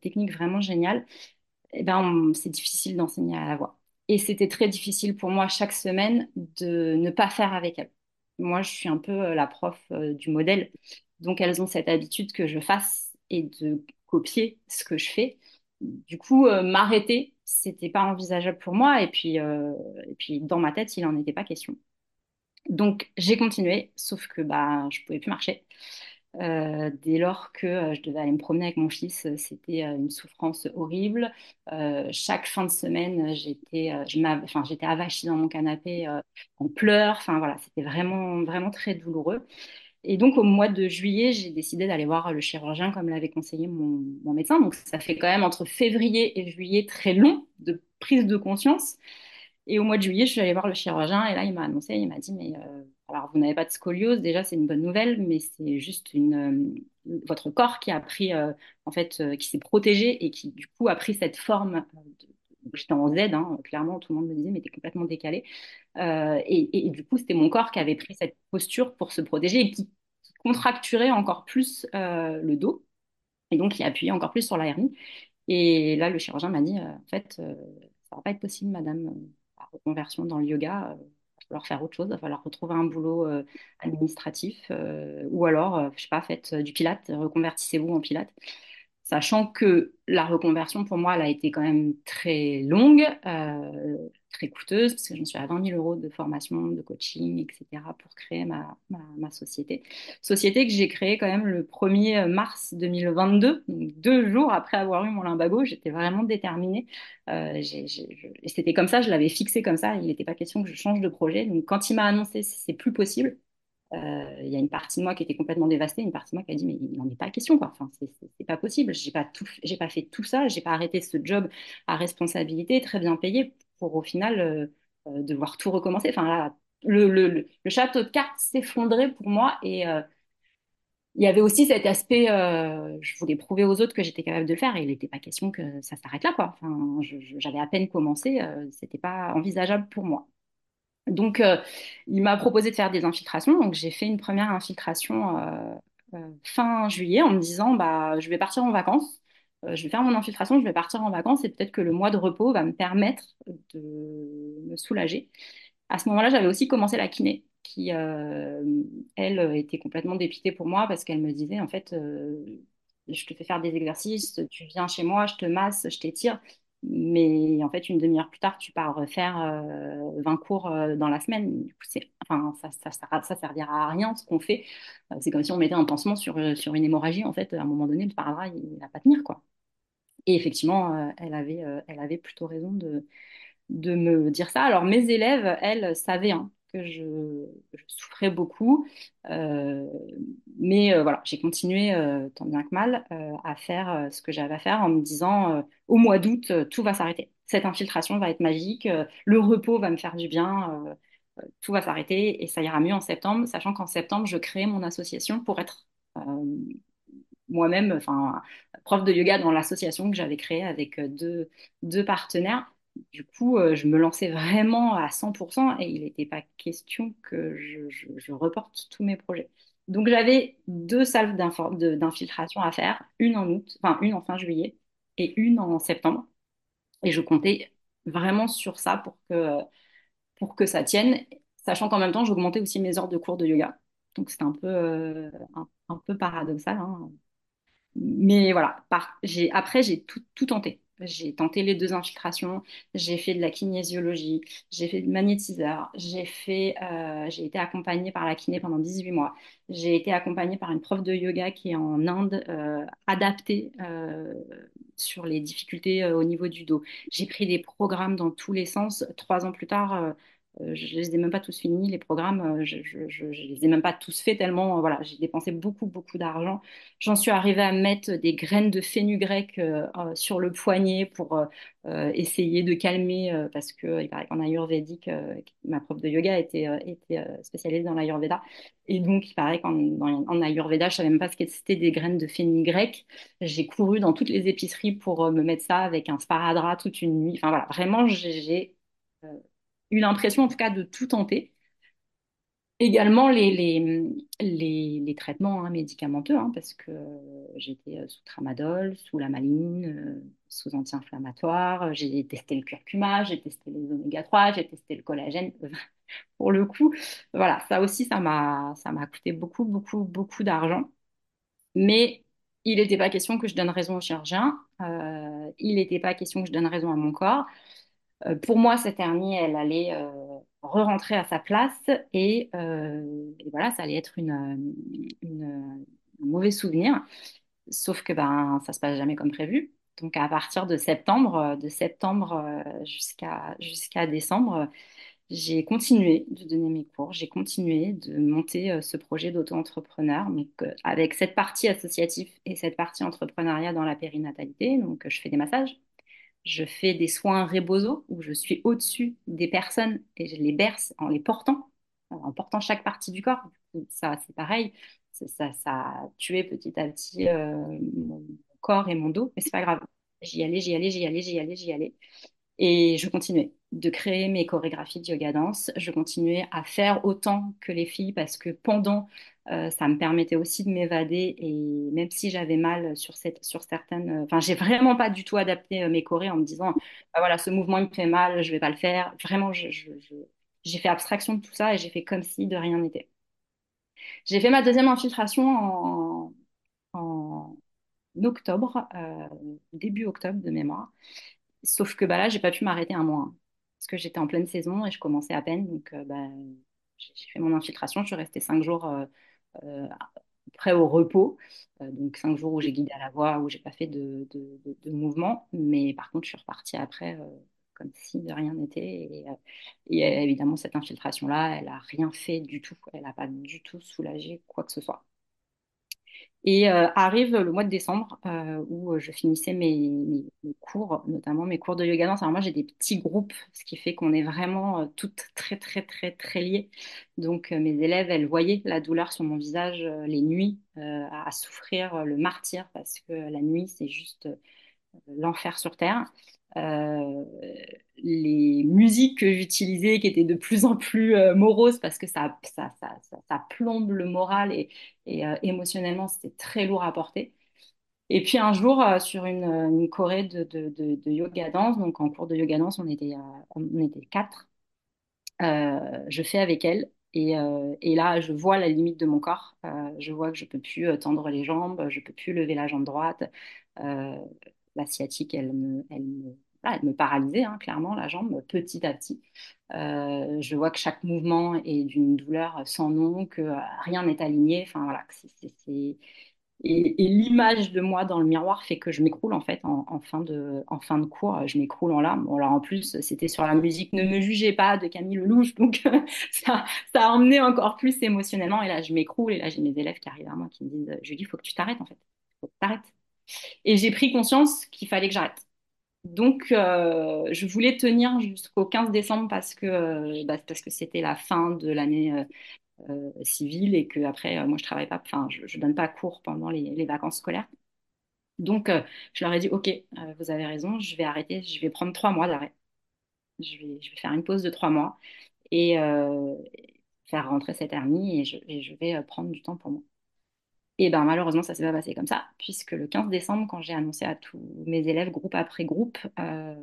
technique vraiment géniale, eh ben, c'est difficile d'enseigner à la voix. Et c'était très difficile pour moi chaque semaine de ne pas faire avec elle moi, je suis un peu euh, la prof euh, du modèle. Donc, elles ont cette habitude que je fasse et de copier ce que je fais. Du coup, euh, m'arrêter, c'était pas envisageable pour moi. Et puis, et puis, dans ma tête, il n'en était pas question. Donc, j'ai continué, sauf que bah, je pouvais plus marcher. Euh, dès lors que euh, je devais aller me promener avec mon fils, euh, c'était une souffrance horrible. chaque fin de semaine, j'étais, enfin, j'étais avachie dans mon canapé en pleurs. Enfin voilà, c'était vraiment, vraiment très douloureux. Et donc, au mois de juillet, j'ai décidé d'aller voir le chirurgien comme l'avait conseillé mon, mon, médecin. Donc, ça fait quand même entre février et juillet très long de prise de conscience. Et au mois de juillet, je suis allée voir le chirurgien et là, il m'a annoncé, il m'a dit, mais euh, alors vous n'avez pas de scoliose, déjà c'est une bonne nouvelle, mais c'est juste euh, votre corps qui a pris, euh, en fait, qui s'est protégé et qui du coup a pris cette forme. J'étais en Z, hein, clairement, tout le monde me disait, mais t'es complètement décalé. Et, du coup, c'était mon corps qui avait pris cette posture pour se protéger et qui, contracturait encore plus le dos. Et donc, il appuyait encore plus sur la hernie. Et là, le chirurgien m'a dit, en fait, ça va pas être possible, madame reconversion dans le yoga, il euh, va falloir faire autre chose, il va falloir retrouver un boulot euh, administratif euh, ou alors, je sais pas, faites du pilate, reconvertissez-vous en pilate sachant que la reconversion pour moi elle a été quand même très longue, très coûteuse, parce que je me suis à 20 000 euros de formation, de coaching, etc. pour créer ma, société. Société que j'ai créée quand même le 1er mars 2022, donc deux jours après avoir eu mon limbago, j'étais vraiment déterminée. Euh, c'était comme ça, je l'avais fixé comme ça, il n'était pas question que je change de projet. Donc quand il m'a annoncé c'est plus possible, euh, il y a une partie de moi qui était complètement dévastée, une partie de moi qui a dit mais il n'en est pas question quoi. Enfin, c'est pas possible. J'ai pas tout, j'ai pas fait tout ça, j'ai pas arrêté ce job à responsabilité très bien payé pour au final euh, euh, devoir tout recommencer. Enfin là, le, château de cartes s'effondrait pour moi et il y avait aussi cet aspect, je voulais prouver aux autres que j'étais capable de le faire et il n'était pas question que ça s'arrête là quoi. Enfin, j'avais à peine commencé, c'était pas envisageable pour moi. Donc, euh, il m'a proposé de faire des infiltrations. Donc, j'ai fait une première infiltration euh, euh, fin juillet en me disant, bah, je vais partir en vacances. je vais faire mon infiltration, je vais partir en vacances et peut-être que le mois de repos va me permettre de me soulager. À ce moment-là, j'avais aussi commencé la kiné, qui, elle, était complètement dépitée pour moi parce qu'elle me disait, en fait, je te fais faire des exercices, tu viens chez moi, je te masse, je t'étire. Mais en fait, une demi-heure plus tard, tu pars refaire 20 cours euh, dans la semaine. Du coup, enfin, ça, ça, servira à rien ce qu'on fait. Euh, c'est comme si on mettait un pansement sur, euh, sur une hémorragie. En fait, à un moment donné, le sparadrap, il va pas tenir. Quoi. Et effectivement, elle, avait, elle avait plutôt raison de, de me dire ça. Alors, mes élèves, elles, savaient hein, que je, souffrais beaucoup. Euh, mais euh, voilà, j'ai continué euh, tant bien que mal à faire ce que j'avais à faire en me disant au mois d'août, tout va s'arrêter. Cette infiltration va être magique, le repos va me faire du bien, tout va s'arrêter et ça ira mieux en septembre, sachant qu'en septembre, je crée mon association pour être moi-même, enfin, prof de yoga dans l'association que j'avais créée avec deux, deux partenaires du coup, euh, je me lançais vraiment à 100% et il n'était pas question que je, reporte tous mes projets. Donc, j'avais deux salves d'infiltration à faire, une en août, enfin une en fin juillet et une en septembre. Et je comptais vraiment sur ça pour que, ça tienne, sachant qu'en même temps, j'augmentais aussi mes heures de cours de yoga. Donc, c'était un peu, euh, un, peu paradoxal. Hein. Mais voilà, après, j'ai tout tenté. J'ai tenté les deux infiltrations, j'ai fait de la kinésiologie, j'ai fait de magnétiseur, j'ai euh, été accompagnée par la kiné pendant 18 mois. J'ai été accompagnée par une prof de yoga qui est en Inde, euh, adaptée euh, sur les difficultés au niveau du dos. J'ai pris des programmes dans tous les sens. Trois ans plus tard, je ne les ai même pas tous finis, les programmes, euh, je ne les ai même pas tous faits tellement, euh, voilà, j'ai dépensé beaucoup, beaucoup d'argent. J'en suis arrivée à mettre des graines de fenugrec sur le poignet pour essayer de calmer, parce qu'il paraît qu'en ayurvédique, ma prof de yoga était, spécialisée dans l'ayurveda, et donc il paraît qu'en en ayurveda, je ne savais même pas ce que c'était des graines de fenugrec. J'ai couru dans toutes les épiceries pour me mettre ça avec un sparadrap toute une nuit. Enfin voilà, vraiment, j'ai eu l'impression en tout cas de tout tenter. Également les, traitements hein, médicamenteux, hein, parce que j'étais euh, sous tramadol, sous la maline, euh, sous anti-inflammatoire, j'ai testé le curcuma, j'ai testé les oméga 3, j'ai testé le collagène. *laughs* Pour le coup, voilà, ça aussi, ça m'a, ça m'a coûté beaucoup, beaucoup, beaucoup d'argent. Mais il n'était pas question que je donne raison au chirurgien, euh, il n'était pas question que je donne raison à mon corps. Euh, pour moi, cette hernie, elle allait euh, re-rentrer à sa place euh, et, voilà, ça allait être un mauvais souvenir. Sauf que ben, ça se passe jamais comme prévu. Donc à partir de septembre, de septembre jusqu'à jusqu'à décembre, j'ai continué de donner mes cours, j'ai continué de monter ce projet d'auto-entrepreneur, mais avec cette partie associative et cette partie entrepreneuriat dans la périnatalité. Donc je fais des massages, je fais des soins rebozo où je suis au-dessus des personnes et je les berce en les portant, en portant chaque partie du corps. Ça, c'est pareil. Ça, ça, a tué petit à petit euh, mon corps et mon dos, mais c'est pas grave. J'y allais, j'y allais, j'y allais, j'y allais, j'y allais. Et je continuais de créer mes chorégraphies de yoga danse. Je continuais à faire autant que les filles parce que pendant, euh, ça me permettait aussi de m'évader. Et même si j'avais mal sur, cette, certaines. Euh, enfin, j'ai vraiment pas du tout adapté euh, mes chorés en me disant bah voilà, ce mouvement il me fait mal, je vais pas le faire. Vraiment, j'ai fait abstraction de tout ça et j'ai fait comme si de rien n'était. J'ai fait ma deuxième infiltration en, octobre, début octobre de mémoire. Sauf que bah, là, j'ai pas pu m'arrêter un mois. Parce que j'étais en pleine saison et je commençais à peine. Donc, euh, bah, j'ai fait mon infiltration. Je suis restée cinq jours euh, euh, près au repos. donc, cinq jours où j'ai guidé à la voix, où j'ai pas fait de, mouvement. Mais par contre, je suis repartie après comme si de rien n'était. Et, et, évidemment, cette infiltration-là, elle n'a rien fait du tout. Elle n'a pas du tout soulagé quoi que ce soit. Et euh, arrive le mois de décembre euh, où euh, je finissais mes, cours, notamment mes cours de yoga danse. Alors moi j'ai des petits groupes, ce qui fait qu'on est vraiment toutes très très très très liées. Donc mes élèves, elles voyaient la douleur sur mon visage les nuits à souffrir le martyr parce que la nuit c'est juste l'enfer sur terre. Euh, les musiques que j'utilisais qui étaient de plus en plus euh, moroses parce que ça, ça, ça, plombe le moral et, euh, émotionnellement c'était très lourd à porter. Et puis un jour, sur une, une de, de, de, yoga danse, donc en cours de yoga danse, on était, on était quatre, je fais avec elle et, et, là, je vois la limite de mon corps. je vois que je peux plus tendre les jambes, je peux plus lever la jambe droite la sciatique, elle me, paralysait, hein, clairement, la jambe, petit à petit. Euh, je vois que chaque mouvement est d'une douleur sans nom, que euh, rien n'est aligné. Enfin, voilà, Et, l'image de moi dans le miroir fait que je m'écroule en fait en, fin, de, en cours, je m'écroule en larmes. Alors en plus, c'était sur la musique Ne me jugez pas de Camille Lelouch, donc *laughs* ça, a emmené encore plus émotionnellement. Et là, je m'écroule et là, j'ai mes élèves qui arrivent à moi qui me disent Julie, il faut que tu t'arrêtes en fait. Faut que tu t'arrêtes. Et j'ai pris conscience qu'il fallait que j'arrête. Donc, euh, je voulais tenir jusqu'au 15 décembre parce que euh, bah, parce que c'était la fin de l'année euh, civile et que après, moi, je travaille pas, enfin, je, ne donne pas cours pendant les, vacances scolaires. Donc, je leur ai dit, OK, vous avez raison, je vais arrêter, je vais prendre trois mois d'arrêt. Je vais, faire une pause de trois mois et faire rentrer cette hernie et je vais prendre du temps pour moi. Et ben malheureusement, ça s'est pas passé comme ça, puisque le 15 décembre, quand j'ai annoncé à tous mes élèves, groupe après groupe, euh,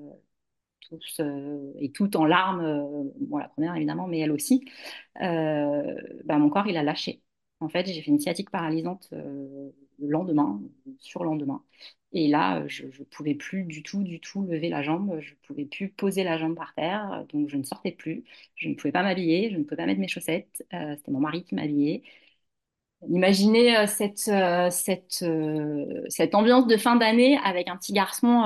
tous euh, et tout en larmes, euh, la première évidemment, mais elle aussi, ben, mon corps il a lâché. En fait, j'ai fait une sciatique paralysante le lendemain, sur le lendemain. Et là, je ne pouvais plus du tout, du tout lever la jambe. Je ne pouvais plus poser la jambe par terre. Donc, je ne sortais plus. Je ne pouvais pas m'habiller. Je ne pouvais pas mettre mes chaussettes. C'était mon mari qui m'habillait. Imaginez euh, cette, euh, euh, cette ambiance de fin d'année avec un petit garçon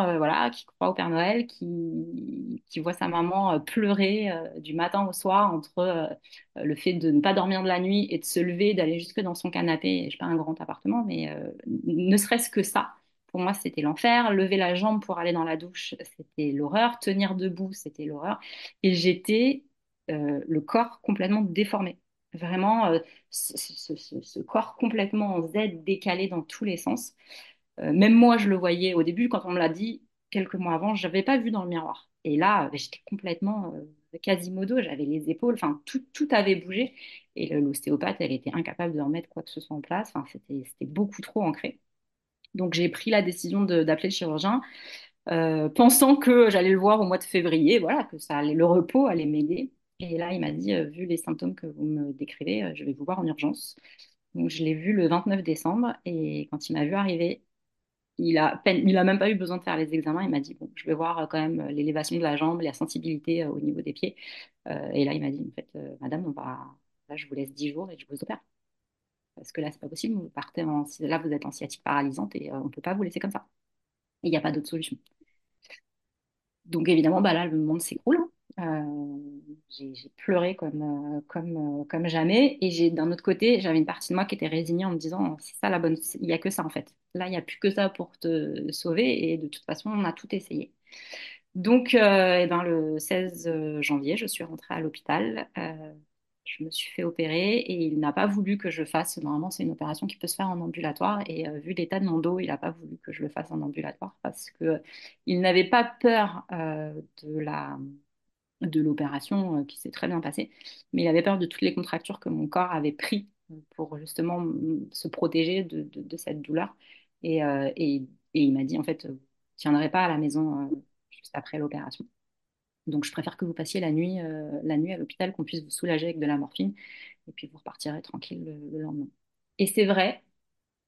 qui croit au Père Noël, qui, voit sa maman pleurer du matin au soir entre le fait de ne pas dormir de la nuit et de se lever, d'aller jusque dans son canapé. Je n'ai pas un grand appartement, mais ne serait-ce que ça, pour moi, c'était l'enfer. Lever la jambe pour aller dans la douche, c'était l'horreur. Tenir debout, c'était l'horreur. Et j'étais le corps complètement déformé. Vraiment, euh, ce, corps complètement en Z, décalé dans tous les sens. Euh, même moi, je le voyais au début, quand on me l'a dit, quelques mois avant, je n'avais pas vu dans le miroir. Et là, j'étais complètement euh, quasimodo, j'avais les épaules, enfin, tout, tout avait bougé. Et l'ostéopathe, elle était incapable de remettre quoi que ce soit en place. Enfin, c'était beaucoup trop ancré. Donc, j'ai pris la décision d'appeler le chirurgien. pensant que j'allais le voir au mois de février, voilà, que ça allait, le repos allait m'aider. Et là, il m'a dit, euh, vu les symptômes que vous me décrivez, euh, je vais vous voir en urgence. Donc, je l'ai vu le 29 décembre et quand il m'a vu arriver, il a, il a même pas eu besoin de faire les examens. Il m'a dit, bon, je vais voir euh, quand même l'élévation de la jambe, la sensibilité au niveau des pieds. et là, il m'a dit, en fait, madame, on va, je vous laisse 10 jours et je vous opère. Parce que là, c'est pas possible. Vous partez là, vous êtes en sciatique paralysante et on peut pas vous laisser comme ça. Il n'y a pas d'autre solution. Donc, évidemment, bah là, le monde s'écroule. Hein. Euh, j'ai pleuré comme, euh, comme, euh, comme jamais. Et d'un autre côté, j'avais une partie de moi qui était résignée en me disant, c'est ça la bonne, il n'y a que ça en fait. Là, il n'y a plus que ça pour te sauver. Et de toute façon, on a tout essayé. Donc, eh ben, le 16 janvier, je suis rentrée à l'hôpital. je me suis fait opérer et il n'a pas voulu que je fasse. Normalement, c'est une opération qui peut se faire en ambulatoire. Et vu l'état de mon dos, il n'a pas voulu que je le fasse en ambulatoire parce que il n'avait pas peur de la de l'opération euh, qui s'est très bien passée, mais il avait peur de toutes les contractures que mon corps avait pris pour justement se protéger de, cette douleur. Euh, et, il m'a dit, en fait, vous tiendrez pas à la maison euh, juste après l'opération. Donc, je préfère que vous passiez la nuit, la nuit à l'hôpital, qu'on puisse vous soulager avec de la morphine, et puis vous repartirez tranquille le lendemain. Et c'est vrai,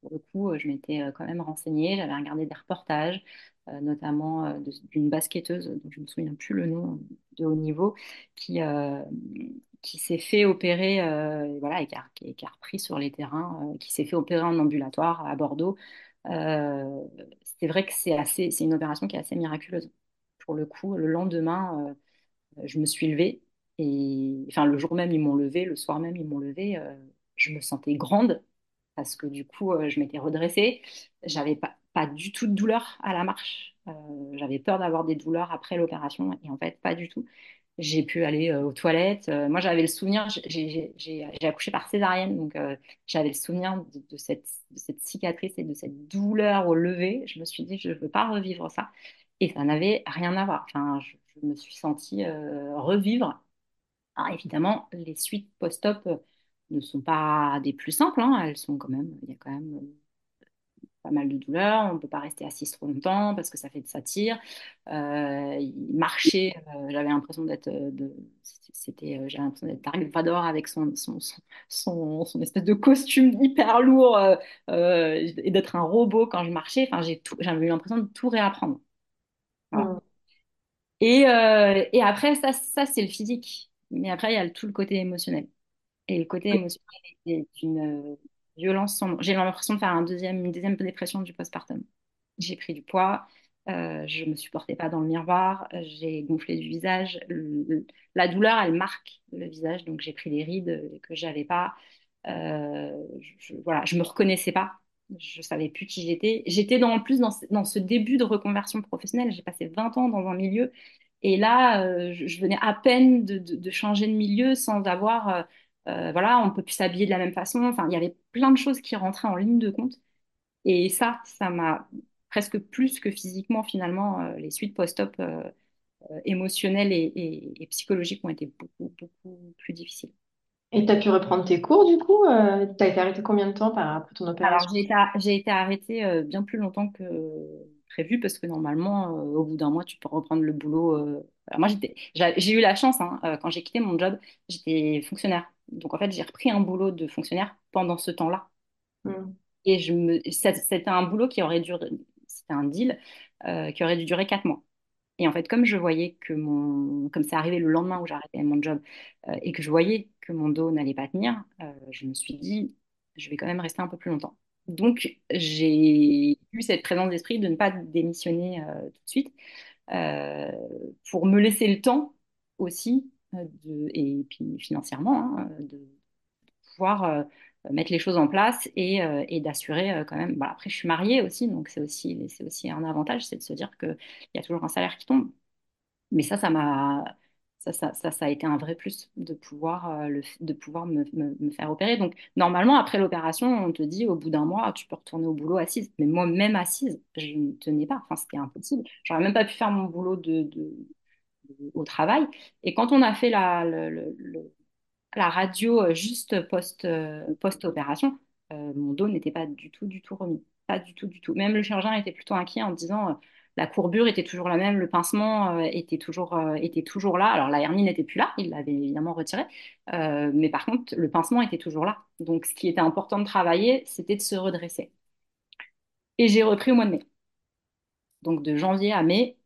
pour le coup, je m'étais quand même renseignée, j'avais regardé des reportages, euh, notamment euh, d'une basketteuse, dont je ne me souviens plus le nom, de haut niveau, qui, euh, qui s'est fait opérer, voilà, et qui a, repris sur les terrains, qui s'est fait opérer en ambulatoire à Bordeaux. c'est vrai que c'est assez, c'est une opération qui est assez miraculeuse pour le coup, le lendemain, je me suis levée. Et enfin, le jour même, ils m'ont levée, le soir même, ils m'ont levée. je me sentais grande parce que du coup, je m'étais redressée. J'avais pas, pas du tout de douleur à la marche. j'avais peur d'avoir des douleurs après l'opération et en fait, pas du tout j'ai pu aller euh, aux toilettes. Euh, moi, j'avais le souvenir, j'ai accouché par césarienne, donc euh, j'avais le souvenir de, cette, cicatrice et de cette douleur au lever. Je me suis dit, je ne veux pas revivre ça. Et ça n'avait rien à voir. Enfin, je, me suis sentie revivre. Alors, évidemment, les suites post-op ne sont pas des plus simples. Hein. Elles sont quand même, il y a quand même pas mal de douleurs, on ne peut pas rester assis trop longtemps parce que ça fait de ça tire. Euh, marcher, euh, j'avais l'impression d'être euh, c'était j'avais l'impression d'être Dark Vador avec son son, son, son, espèce de costume hyper lourd et d'être un robot quand je marchais. Enfin, j'ai j'avais eu l'impression de tout réapprendre. Mm. Et, et après, ça, ça c'est le physique. Mais après, il y a tout le côté émotionnel. Et le côté émotionnel est une, violence sans J'ai l'impression de faire une deuxième dépression du postpartum. J'ai pris du poids, euh, je me supportais pas dans le miroir, j'ai gonflé du visage. la douleur, elle marque le visage, donc j'ai pris des rides que j'avais pas. Euh, je, voilà, je me reconnaissais pas. Je savais plus qui j'étais. J'étais en plus dans, ce début de reconversion professionnelle. J'ai passé 20 ans dans un milieu et là, euh, je, venais à peine de, de, de, changer de milieu sans avoir euh, euh, voilà, on peut plus s'habiller de la même façon. Enfin, il y avait plein de choses qui rentraient en ligne de compte. Et ça, ça m'a presque plus que physiquement, finalement, euh, les suites post-op euh, émotionnelles et, psychologiques ont été beaucoup, beaucoup plus difficiles. Et tu as pu reprendre tes cours du coup Tu as été arrêtée combien de temps par, après ton opération? Alors, j'ai été, arrêtée bien plus longtemps que prévu parce que normalement, au bout d'un mois, tu peux reprendre le boulot. moi, j'ai eu la chance, hein, quand j'ai quitté mon job, j'étais fonctionnaire. Donc en fait, j'ai repris un boulot de fonctionnaire pendant ce temps-là. Hmm. Et je me, c'était un boulot qui aurait duré, c'était un deal euh, qui aurait dû durer quatre mois. Et en fait, comme je voyais que mon, comme c'est arrivé le lendemain où j'arrêtais mon job euh, et que je voyais que mon dos n'allait pas tenir, euh, je me suis dit, je vais quand même rester un peu plus longtemps. Donc j'ai eu cette présence d'esprit de ne pas démissionner tout de suite pour me laisser le temps aussi et puis financièrement, hein, de pouvoir euh, mettre les choses en place et, euh, et d'assurer euh, quand même. Bah, après, je suis mariée aussi, donc c'est aussi, c'est aussi un avantage, c'est de se dire qu'il y a toujours un salaire qui tombe. Mais ça, ça m'a. Ça, ça, ça, ça, a été un vrai plus de pouvoir, le, de pouvoir me, me, faire opérer. Donc, normalement, après l'opération, on te dit au bout d'un mois, tu peux retourner au boulot assise. Mais moi, même assise, je ne tenais pas. Enfin, c'était impossible. J'aurais même pas pu faire mon boulot de au travail. Et quand on a fait la, la radio euh, juste post, euh, post-opération, euh, mon dos n'était pas du tout, du tout remis. Pas du tout, du tout. Même le chirurgien était plutôt inquiet en disant la courbure était toujours la même, le pincement était, toujours, était toujours là. Alors la hernie n'était plus là, il l'avait évidemment retiré, mais par contre le pincement était toujours là. Donc ce qui était important de travailler, c'était de se redresser. Et j'ai repris au mois de mai. Donc de janvier à mai,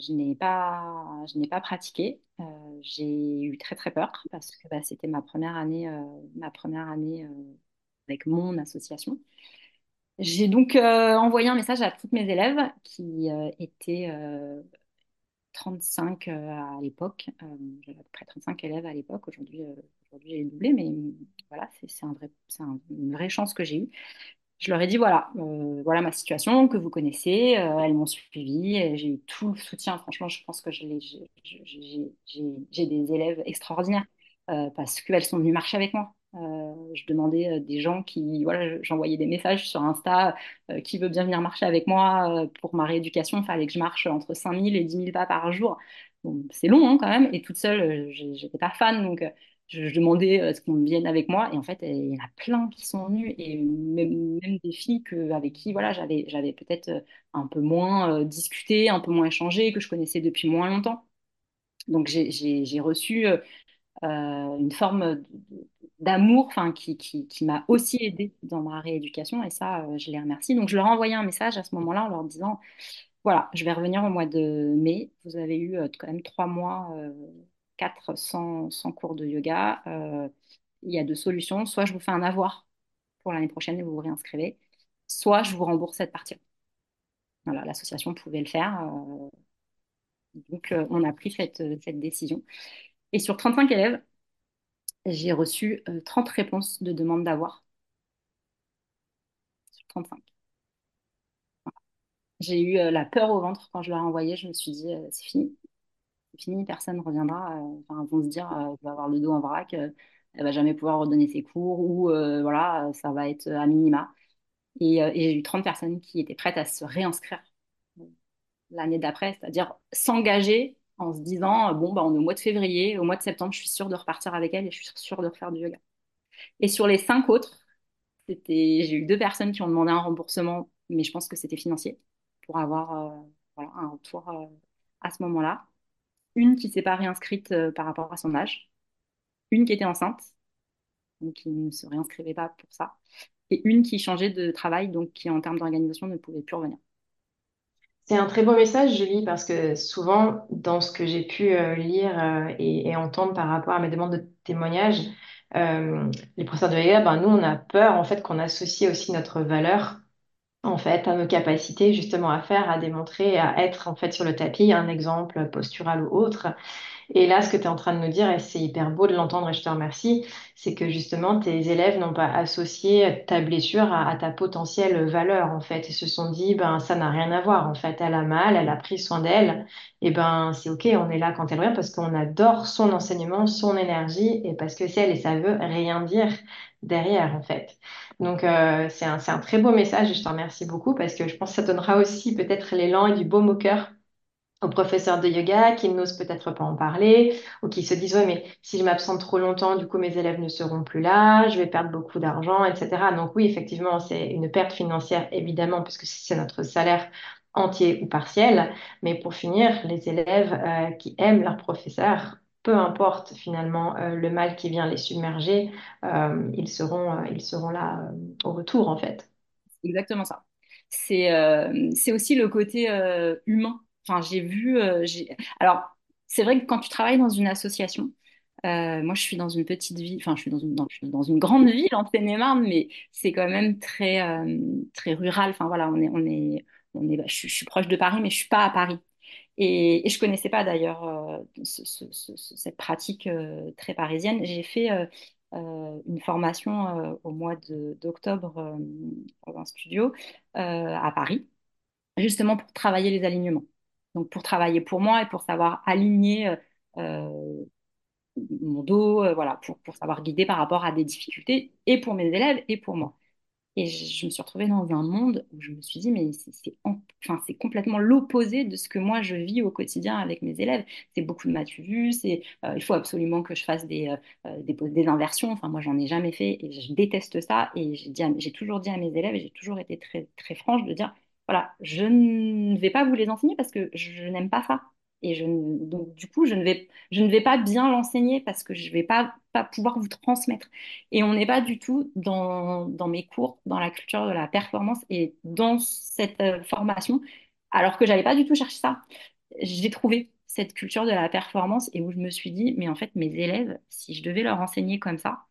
je n'ai pas, je n'ai pas pratiqué. Euh, j'ai eu très très peur parce que bah, c'était ma première année, euh, ma première année euh, avec mon association. J'ai donc envoyé un message à toutes mes élèves qui étaient 35 à l'époque. J'avais à peu près 35 élèves à l'époque. Aujourd'hui, aujourd'hui j'ai doublé, mais voilà, c'est un vrai, une vraie chance que j'ai eue. Je leur ai dit voilà, euh, voilà ma situation que vous connaissez. Euh, elles m'ont suivi. J'ai eu tout le soutien. Franchement, je pense que j'ai des élèves extraordinaires euh, parce qu'elles sont venues marcher avec moi. je demandais des gens qui, voilà, j'envoyais des messages sur Insta, qui veut bien venir marcher avec moi pour ma rééducation. Il fallait que je marche entre 5000 et 10 000 pas par jour. C'est long hein, quand même. Et toute seule, j'étais pas fan, donc je, demandais à ce qu'on vienne avec moi? Et en fait il y en a plein qui sont venus et même, des filles que, avec qui voilà j'avais j'avais peut-être euh, un peu moins euh, discuté un peu moins échangé que je connaissais depuis moins longtemps. Donc j'ai reçu euh, une forme d'amour enfin qui, qui, qui m'a aussi aidée dans ma rééducation. Et ça je les remercie. Donc je leur ai envoyé un message à ce moment-là en leur disant voilà je vais revenir au mois de mai. Vous avez eu quand même trois mois 400 sans, cours de yoga, euh, il y a deux solutions. Soit je vous fais un avoir pour l'année prochaine et vous vous réinscrivez, soit je vous rembourse cette partie. Voilà, l'association pouvait le faire. Euh, Donc, on a pris cette, cette décision. Et sur 35 élèves, j'ai reçu 30 réponses de demande d'avoir. Sur 35. J'ai eu la peur au ventre quand je leur ai envoyé. Je me suis dit, c'est fini. Fini, personne ne reviendra. Ils vont se dire, elle va avoir le dos en vrac, elle va jamais pouvoir redonner ses cours ou voilà, ça va être à minima. Et, j'ai eu 30 personnes qui étaient prêtes à se réinscrire l'année d'après, c'est-à-dire s'engager en se disant bon bah on est au mois de février, au mois de septembre, je suis sûre de repartir avec elle et je suis sûre de refaire du yoga. Et sur les cinq autres, j'ai eu deux personnes qui ont demandé un remboursement, mais je pense que c'était financier pour avoir euh, voilà, un retour euh, à ce moment-là. Une qui s'est pas réinscrite euh, par rapport à son âge, une qui était enceinte, donc qui ne se réinscrivait pas pour ça, et une qui changeait de travail, donc qui en termes d'organisation ne pouvait plus revenir. C'est un très beau message, Julie, parce que souvent, dans ce que j'ai pu euh, lire euh, et, entendre par rapport à mes demandes de témoignages, les professeurs de yoga, ben, nous, on a peur en fait qu'on associe aussi notre valeur en fait à nos capacités justement à faire, à démontrer, à être en fait sur le tapis, un exemple postural ou autre. Et là, ce que tu es en train de nous dire, et c'est hyper beau de l'entendre et je te remercie, c'est que justement, tes élèves n'ont pas associé ta blessure à, ta potentielle valeur, en fait. Ils se sont dit, ben, ça n'a rien à voir, en fait. Elle a mal, elle a pris soin d'elle. Et ben, c'est OK, on est là quand elle revient parce qu'on adore son enseignement, son énergie et parce que c'est elle et ça veut rien dire derrière, en fait. Donc, euh, c'est un, un très beau message et je te remercie beaucoup parce que je pense que ça donnera aussi peut-être l'élan et du baume au cœur aux professeurs de yoga qui n'osent peut-être pas en parler ou qui se disent ouais mais si je m'absente trop longtemps du coup mes élèves ne seront plus là je vais perdre beaucoup d'argent etc donc oui effectivement c'est une perte financière évidemment puisque c'est notre salaire entier ou partiel. Mais pour finir les élèves euh, qui aiment leur professeur peu importe finalement euh, le mal qui vient les submerger euh, ils seront ils seront là au retour en fait exactement ça c'est aussi le côté humain Enfin, j'ai vu. Euh, alors, c'est vrai que quand tu travailles dans une association, euh, moi, je suis dans une petite ville, enfin, je suis dans une, dans, une grande ville en Seine-et-Marne, mais c'est quand même très, euh, très rural. Enfin, voilà, on est, on est, on est, bah, je, suis proche de Paris, mais je suis pas à Paris. Et, et je connaissais pas d'ailleurs cette pratique très parisienne. J'ai fait une formation au mois d'octobre dans un studio à Paris, justement pour travailler les alignements. Donc pour travailler pour moi et pour savoir aligner euh, euh, mon dos, euh, voilà, pour savoir guider par rapport à des difficultés et pour mes élèves et pour moi. Et je, me suis retrouvée dans un monde où je me suis dit, mais c'est enfin, complètement l'opposé de ce que moi je vis au quotidien avec mes élèves. C'est beaucoup de matu vu, c'est il faut absolument que je fasse des, des, des, inversions. Enfin, moi, j'en ai jamais fait et je déteste ça. Et j'ai toujours dit à mes élèves, et j'ai toujours été très, très franche de dire, voilà, je ne vais pas vous les enseigner parce que je n'aime pas ça. Et donc, du coup, je ne vais, je ne vais pas bien l'enseigner parce que je ne vais pas, pas pouvoir vous transmettre. Et on n'est pas du tout dans, dans mes cours, dans la culture de la performance et dans cette euh, formation, alors que j'avais pas du tout cherché ça. J'ai trouvé cette culture de la performance et où je me suis dit, mais en fait, mes élèves, si je devais leur enseigner comme ça,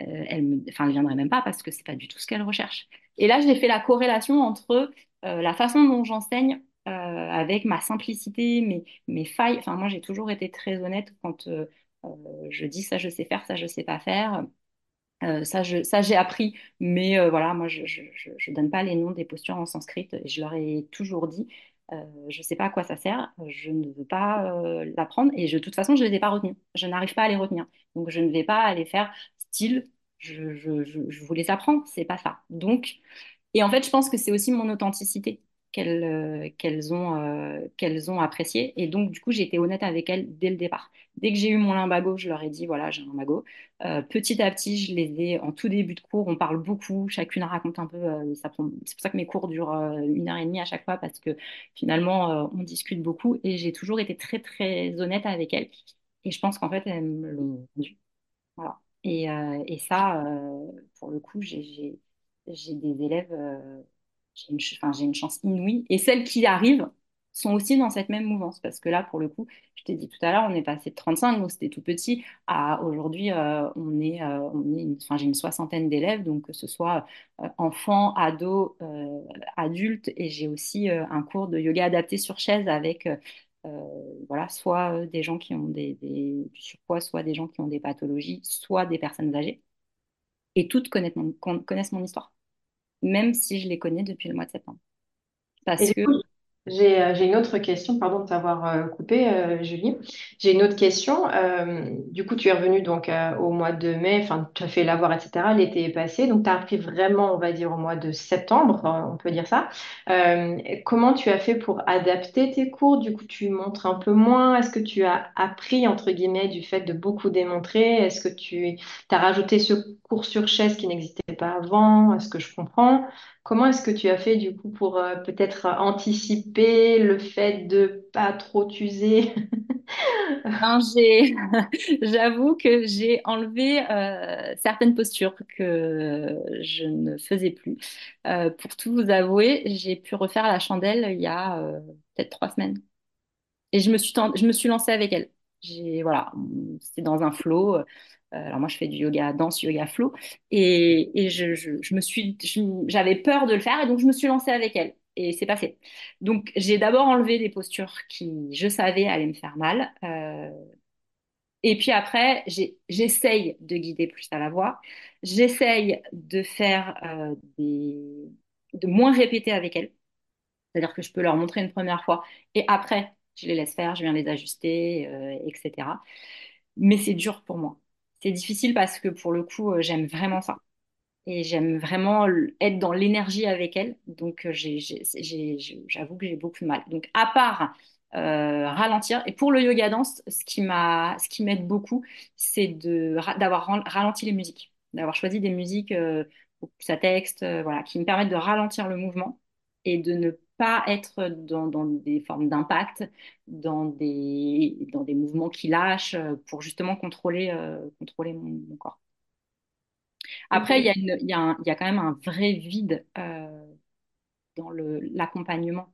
euh, elles ne enfin, viendraient même pas parce que c'est pas du tout ce qu'elles recherchent. Et là, j'ai fait la corrélation entre euh, la façon dont j'enseigne euh, avec ma simplicité, mes, failles. Enfin, moi, j'ai toujours été très honnête quand euh, je dis ça, je sais faire, ça, je sais pas faire. ça, je, j'ai appris, mais voilà, moi, je ne donne pas les noms des postures en sanskrit. Je leur ai toujours dit, je ne sais pas à quoi ça sert, je ne veux pas l'apprendre et je, de toute façon, je ne les ai pas retenus. Je n'arrive pas à les retenir. Donc, je ne vais pas aller faire style, je, je, je vous les apprends, c'est pas ça. Donc, et en fait, je pense que c'est aussi mon authenticité qu'elles euh, qu'elles ont, euh, appréciée. Et donc, du coup, j'ai été honnête avec elles dès le départ. Dès que j'ai eu mon limbago, je leur ai dit, voilà, j'ai un limbago. Euh, petit à petit, je les ai, en tout début de cours, on parle beaucoup, chacune raconte un peu. ça c'est pour ça que mes cours durent une heure et demie à chaque fois, parce que finalement, on discute beaucoup. Et j'ai toujours été très, très honnête avec elles. Et je pense qu'en fait, elles me l'ont rendu. Voilà. Et, ça, pour le coup, j'ai des élèves, euh, j'ai une, une chance inouïe. Et celles qui arrivent sont aussi dans cette même mouvance. Parce que là, pour le coup, je t'ai dit tout à l'heure, on est passé de 35, donc c'était tout petit, à aujourd'hui, euh, on est, euh, on est enfin, j'ai une soixantaine d'élèves, donc que ce soit enfants, ados, adultes, et j'ai aussi un cours de yoga adapté sur chaise avec voilà, soit des gens qui ont des, des, du surpoids, soit des gens qui ont des pathologies, soit des personnes âgées. Et toutes connaissent mon histoire, même si je les connais depuis le mois de septembre. Parce que... j'ai une autre question, pardon de t'avoir euh, coupé, euh, Julie. J'ai une autre question. du coup, tu es revenue donc au mois de mai, enfin, tu as fait l'avoir, etc. L'été est passé, donc tu as appris vraiment, on va dire, au mois de septembre, on peut dire ça. comment tu as fait pour adapter tes cours? Du coup, tu montres un peu moins. Est-ce que tu as appris, entre guillemets, du fait de beaucoup démontrer? Est-ce que tu as rajouté ce cours sur chaise qui n'existait pas avant? Est-ce que je comprends? Comment est-ce que tu as fait du coup pour euh, peut-être anticiper le fait de pas trop t'user? *laughs* *laughs* J'avoue que j'ai enlevé euh, certaines postures que je ne faisais plus. Euh, pour tout vous avouer, j'ai pu refaire la chandelle il y a peut-être trois semaines. Et je me suis, je lancée avec elle. Voilà, c'était dans un flow. Euh, alors moi, je fais du yoga danse, yoga flow, et, je, me suis, j'avais peur de le faire, et donc je me suis lancée avec elle, et c'est passé. Donc j'ai d'abord enlevé des postures qui, je savais, allaient me faire mal. Euh, et puis après, j'essaye de guider plus à la voix. J'essaye de faire euh, des, de moins répéter avec elle. C'est-à-dire que je peux leur montrer une première fois et après, je les laisse faire, je viens les ajuster, etc. Mais c'est dur pour moi c'est difficile parce que pour le coup, euh, j'aime vraiment ça. Et j'aime vraiment être dans l'énergie avec elle. Donc, euh, j'avoue que j'ai beaucoup de mal. Donc, à part euh, ralentir, et pour le yoga danse, ce qui m'aide beaucoup, c'est d'avoir ralenti les musiques, d'avoir choisi des musiques, euh, ça texte, voilà, qui me permettent de ralentir le mouvement et de ne pas être dans, des formes d'impact, dans des, dans des mouvements qui lâchent euh, pour justement contrôler, euh, contrôler mon, corps. Après, il y, y, a quand même un vrai vide euh, dans l'accompagnement.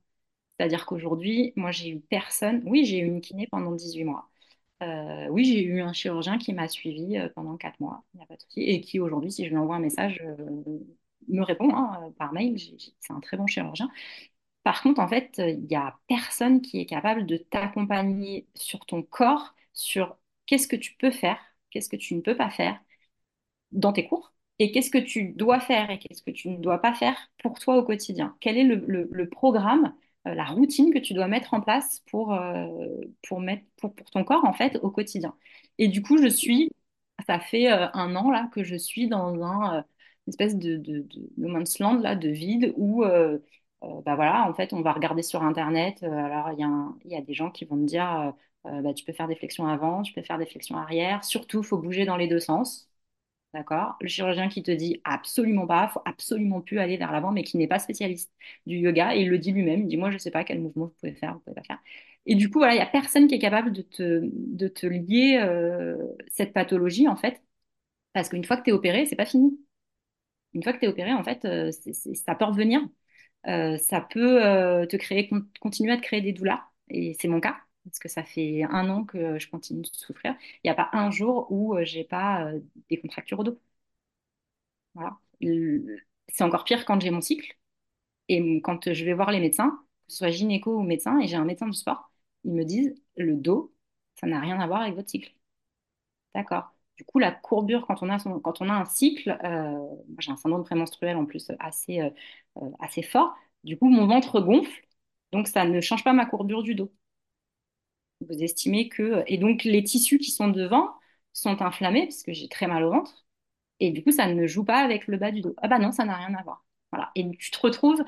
C'est-à-dire qu'aujourd'hui, moi, j'ai eu personne. Oui, j'ai eu une kiné pendant 18 mois. oui, j'ai eu un chirurgien qui m'a suivi pendant 4 mois, il n'y a pas de souci, et qui aujourd'hui, si je lui envoie un message, me répond hein, par mail. C'est un très bon chirurgien. Par contre, en fait, il n'y a personne qui est capable de t'accompagner sur ton corps, sur qu'est-ce que tu peux faire, qu'est-ce que tu ne peux pas faire dans tes cours, et qu'est-ce que tu dois faire et qu'est-ce que tu ne dois pas faire pour toi au quotidien. Quel est le, programme, euh, la routine que tu dois mettre en place pour, euh, pour, mettre, pour, ton corps, en fait, au quotidien? Et du coup, je suis, ça fait euh, un an là que je suis dans un, une espèce de, de, no man's land, de vide, où euh, bah voilà, en fait, on va regarder sur Internet. Euh, alors, il y, y, a des gens qui vont me dire, euh, bah, tu peux faire des flexions avant, tu peux faire des flexions arrière. Surtout, il faut bouger dans les deux sens. D'accord? Le chirurgien qui te dit absolument pas, faut absolument plus aller vers l'avant, mais qui n'est pas spécialiste du yoga, et il le dit lui-même, il dit moi je ne sais pas quel mouvement vous pouvez faire, vous pouvez pas faire. Et du coup, voilà, il n'y a personne qui est capable de te, de te lier cette pathologie, en fait, parce qu'une fois que tu es opéré, c'est pas fini. Une fois que tu es opéré, en fait, ça peut revenir. Euh, ça peut euh, continuer à te créer des douleurs. Et c'est mon cas, parce que ça fait un an que je continue de souffrir. Il n'y a pas un jour où euh, j'ai pas des contractures au dos. Voilà. C'est encore pire quand j'ai mon cycle. Et quand je vais voir les médecins, que ce soit gynéco ou médecin, et j'ai un médecin du sport, ils me disent le dos, ça n'a rien à voir avec votre cycle. D'accord. Du coup, la courbure, quand on a, quand on a un cycle, euh, j'ai un syndrome prémenstruel en plus assez, euh, euh, assez fort, du coup, mon ventre gonfle, donc ça ne change pas ma courbure du dos. Vous estimez que... Et donc, les tissus qui sont devant sont inflammés, parce que j'ai très mal au ventre, et du coup, ça ne joue pas avec le bas du dos. Ah bah non, ça n'a rien à voir. Voilà. Et tu te retrouves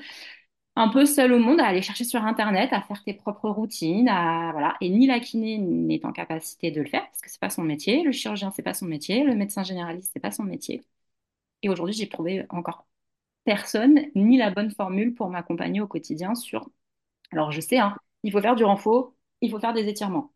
un peu seul au monde à aller chercher sur Internet, à faire tes propres routines, à, voilà. Et ni la kiné n'est en capacité de le faire parce que c'est pas son métier, le chirurgien c'est pas son métier, le médecin généraliste c'est pas son métier. Et aujourd'hui, j'ai trouvé encore personne ni la bonne formule pour m'accompagner au quotidien sur. Alors je sais, hein, il faut faire du renfort, il faut faire des étirements,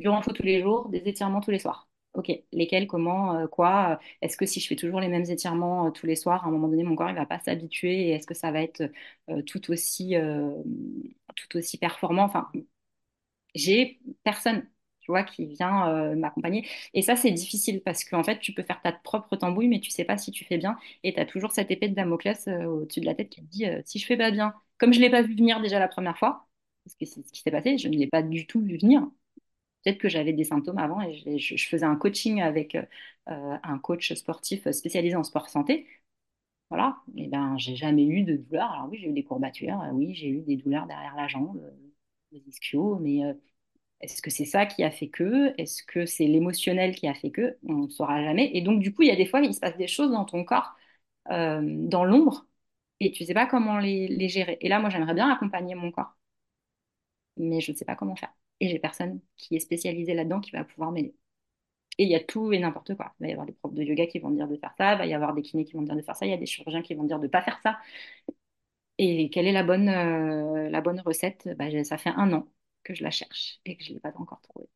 du renfort tous les jours, des étirements tous les soirs. Ok, lesquels, comment, euh, quoi Est-ce que si je fais toujours les mêmes étirements euh, tous les soirs, à un moment donné, mon corps il va pas s'habituer est-ce que ça va être euh, tout aussi tout aussi performant? Enfin, j'ai personne, tu vois, qui vient m'accompagner. Et ça, c'est difficile parce qu'en fait, tu peux faire ta propre tambouille, mais tu sais pas si tu fais bien. Et tu as toujours cette épée de Damoclès au-dessus de la tête qui te dit si je fais pas bien, comme je l'ai pas vu venir déjà la première fois, Parce que c'est ce qui s'est passé, je ne l'ai pas du tout vu venir. Peut-être que j'avais des symptômes avant et je, faisais un coaching avec euh, un coach sportif spécialisé en sport santé. Voilà, et ben j'ai jamais eu de douleur. Alors oui, j'ai eu des courbatures, euh, oui, j'ai eu des douleurs derrière la jambe, euh, des ischios, mais euh, est-ce que c'est ça qui a fait que? Est-ce que c'est l'émotionnel qui a fait que? On ne saura jamais. Et donc, du coup, il y a des fois, il se passe des choses dans ton corps, euh, dans l'ombre, et tu ne sais pas comment les gérer. Et là, moi, j'aimerais bien accompagner mon corps, mais je ne sais pas comment faire. Et j'ai personne qui est spécialisé là-dedans qui va pouvoir m'aider. Et il y a tout et n'importe quoi. Il va y avoir des profs de yoga qui vont dire de faire ça, il va y avoir des kinés qui vont dire de faire ça, il y a des chirurgiens qui vont dire de ne pas faire ça. Et quelle est la bonne, euh, la bonne recette? Bah, ça fait un an que je la cherche et que je ne l'ai pas encore trouvée.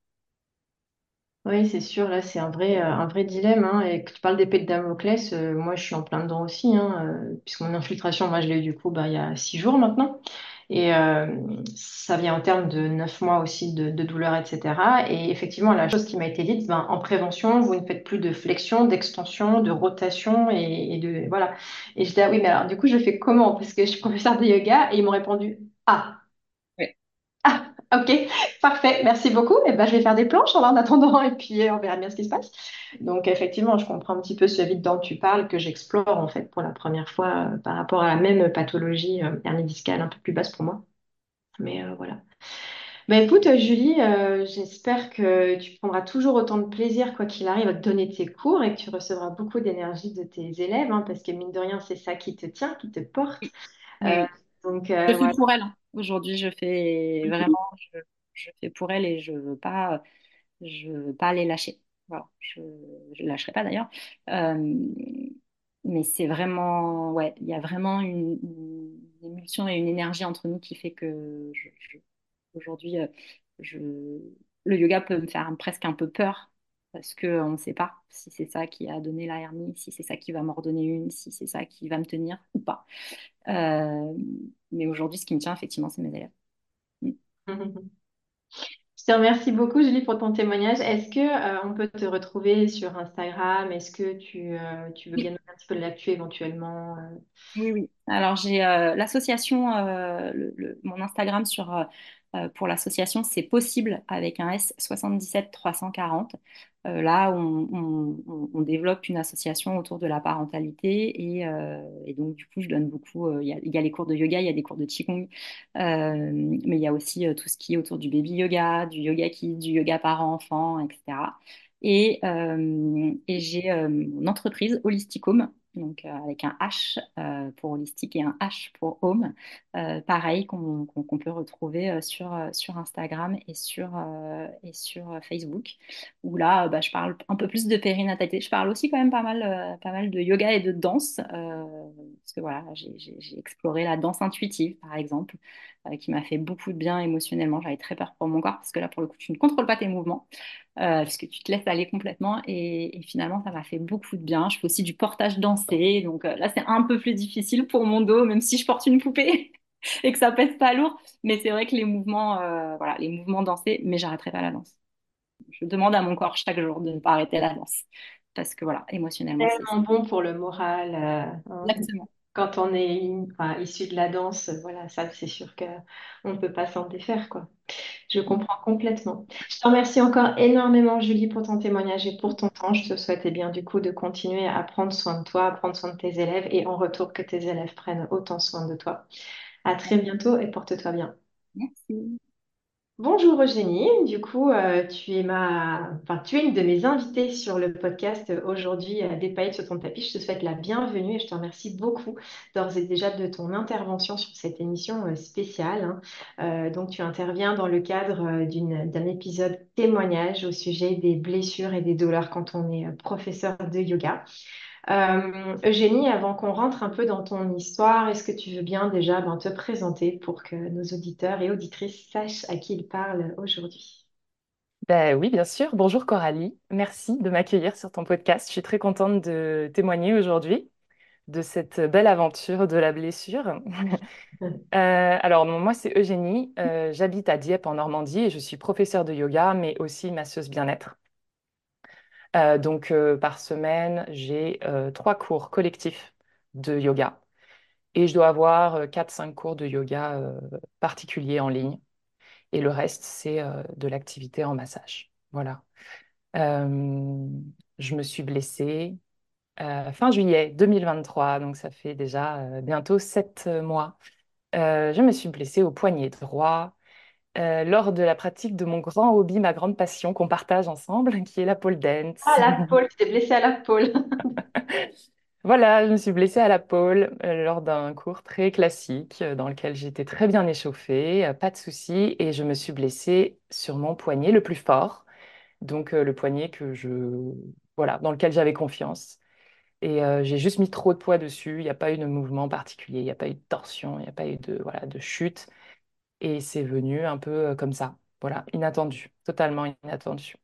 Oui, c'est sûr, là, c'est un vrai, euh, un vrai dilemme. hein. Et que tu parles d'épée de Damoclès, euh, moi, je suis en plein dedans aussi, hein, puisque mon infiltration, moi, je l'ai eu du coup bah, il y a six jours maintenant. Et euh, ça vient en termes de neuf mois aussi de, douleur, etc. Et effectivement, la chose qui m'a été dite, ben, en prévention, vous ne faites plus de flexion, d'extension, de rotation et, de voilà. Et j'étais ah oui, mais alors du coup, je fais comment? Parce que je suis professeure de yoga et ils m'ont répondu, ah. Ok, parfait, merci beaucoup. Et ben, je vais faire des planches en attendant et puis euh, on verra bien ce qui se passe. Donc, effectivement, je comprends un petit peu ce vide dont tu parles que j'explore en fait pour la première fois euh, par rapport à la même pathologie euh, hernie discale un peu plus basse pour moi. Mais euh, voilà. Ben, écoute, Julie, j'espère que tu prendras toujours autant de plaisir, quoi qu'il arrive, à te donner tes cours et que tu recevras beaucoup d'énergie de tes élèves, hein, parce que mine de rien, c'est ça qui te tient, qui te porte. Oui, Euh, donc, Je euh, fais voilà. pour elle. hein. Aujourd'hui, je fais vraiment, je, je fais pour elle et je veux pas, je veux pas les lâcher. Voilà, je ne lâcherai pas d'ailleurs. Euh, mais c'est vraiment, ouais, il y a vraiment une, une émulsion et une énergie entre nous qui fait que je, je- aujourd'hui, euh, je, le yoga peut me faire presque un peu peur parce qu'on ne sait pas si c'est ça qui a donné la hernie, si c'est ça qui va m'en redonner une, si c'est ça qui va me tenir ou pas. Euh, mais aujourd'hui, ce qui me tient, effectivement, c'est mes élèves. Mm. Je te remercie beaucoup, Julie, pour ton témoignage. Est-ce que, euh, on peut te retrouver sur Instagram? Est-ce que tu, euh, tu veux Oui, donner un petit peu de l'actu éventuellement? euh? Oui, oui. Alors, j'ai l'association, mon Instagram sur, pour l'association, c'est possible avec un S 77 340. Euh, là, on, on- on- développe une association autour de la parentalité et, euh, donc, du coup, je donne beaucoup. euh, Il y a, les cours de yoga, il y a des cours de Qigong, euh, mais il y a aussi euh, tout ce qui est autour du baby yoga, du yoga kids, du yoga parents-enfants, etc. Et, euh, et j'ai euh, mon entreprise Holisticome, donc euh, avec un H euh, pour holistique et un H pour home, euh, pareil qu'on peut retrouver sur, Instagram et sur, Facebook, où là, bah, je parle un peu plus de périnatalité. Je parle aussi quand même pas mal, pas mal de yoga et de danse, parce que voilà, j'ai exploré la danse intuitive, par exemple, qui m'a fait beaucoup de bien émotionnellement. J'avais très peur pour mon corps, parce que là, pour le coup, tu ne contrôles pas tes mouvements euh, parce que tu te laisses aller complètement et, et finalement ça m'a fait beaucoup de bien. Je fais aussi du portage dansé, donc euh, là c'est un peu plus difficile pour mon dos, même si je porte une poupée *laughs* et que ça pèse pas lourd. Mais c'est vrai que les mouvements, euh, voilà, les mouvements dansés, mais j'arrêterai pas la danse. Je demande à mon corps chaque jour de ne pas arrêter la danse parce que voilà, émotionnellement c'est Tellement bon pour le moral. euh, hein. exactement. Quand on est enfin, issu de la danse, voilà, ça c'est sûr que on ne peut pas s'en défaire, quoi. Je comprends complètement. Je te remercie encore énormément, Julie, pour ton témoignage et pour ton temps. Je te souhaite eh bien, du coup, de continuer à prendre soin de toi, à prendre soin de tes élèves et en retour que tes élèves prennent autant soin de toi. À très bientôt et porte-toi bien. Merci. Bonjour Eugénie, du coup euh, tu es ma, enfin, tu es une de mes invitées sur le podcast euh, aujourd'hui à Des paillettes sur ton tapis. Je te souhaite la bienvenue et je te remercie beaucoup d'ores et déjà de ton intervention sur cette émission euh, spéciale. hein. Euh, donc tu interviens dans le cadre euh, d'un épisode témoignage au sujet des blessures et des douleurs quand on est euh, professeur de yoga. Euh, Eugénie, avant qu'on rentre un peu dans ton histoire, est-ce que tu veux bien déjà ben, te présenter pour que nos auditeurs et auditrices sachent à qui ils parlent aujourd'hui? Ben oui, bien sûr. Bonjour Coralie. Merci de m'accueillir sur ton podcast. Je suis très contente de témoigner aujourd'hui de cette belle aventure de la blessure. *laughs* Euh, alors, moi, c'est Eugénie. Euh, j'habite à Dieppe en Normandie et je suis professeure de yoga, mais aussi masseuse bien-être. Euh, donc, euh, par semaine, j'ai euh, trois cours collectifs de yoga et je dois avoir quatre, cinq cours de yoga particuliers en ligne. Et le reste, c'est de l'activité en massage. Voilà. je me suis blessée fin juillet 2023, donc ça fait déjà bientôt sept mois. je me suis blessée au poignet droit lors de la pratique de mon grand hobby, ma grande passion qu'on partage ensemble, *laughs* qui est la pole dance. Ah, la pole, tu t'es blessée à la pole. *laughs* Voilà, je me suis blessée à la pole lors d'un cours très classique dans lequel j'étais très bien échauffée, pas de souci, et je me suis blessée sur mon poignet le plus fort, donc le poignet que je, voilà, dans lequel j'avais confiance. Et j'ai juste mis trop de poids dessus. Il n'y a pas eu de mouvement particulier, il n'y a pas eu de torsion, il n'y a pas eu de, voilà, de chute. Et c'est venu un peu comme ça. Voilà, inattendu, totalement inattendu.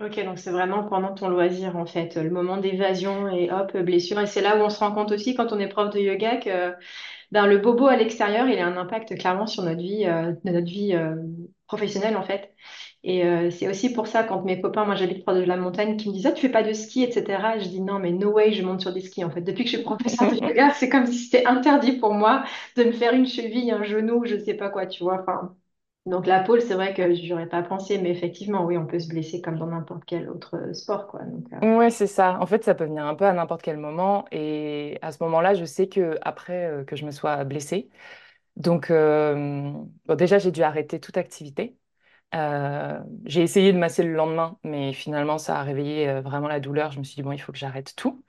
Ok, donc c'est vraiment pendant ton loisir en fait, le moment d'évasion et hop, blessure. Et c'est là où on se rend compte aussi quand on est prof de yoga que ben, le bobo à l'extérieur, il a un impact clairement sur notre vie, euh, euh, professionnelle en fait. Et euh, c'est aussi pour ça quand mes copains, moi j'habite près de la montagne, qui me disent ah tu fais pas de ski, etc. Je dis non mais no way, je monte sur des skis en fait. Depuis que je suis professeur de yoga, *laughs* c'est comme si c'était interdit pour moi de me faire une cheville, un genou, je sais pas quoi, tu vois. Enfin, donc la pole, c'est vrai que j'aurais pas pensé, mais effectivement, oui, on peut se blesser comme dans n'importe quel autre sport, quoi. Donc, Ouais, c'est ça. En fait, ça peut venir un peu à n'importe quel moment. Et à ce moment-là, je sais que après que je me sois blessée, donc déjà, j'ai dû arrêter toute activité. Euh, j'ai essayé de masser le lendemain, mais finalement, ça a réveillé euh, vraiment la douleur. Je me suis dit, bon, il faut que j'arrête tout.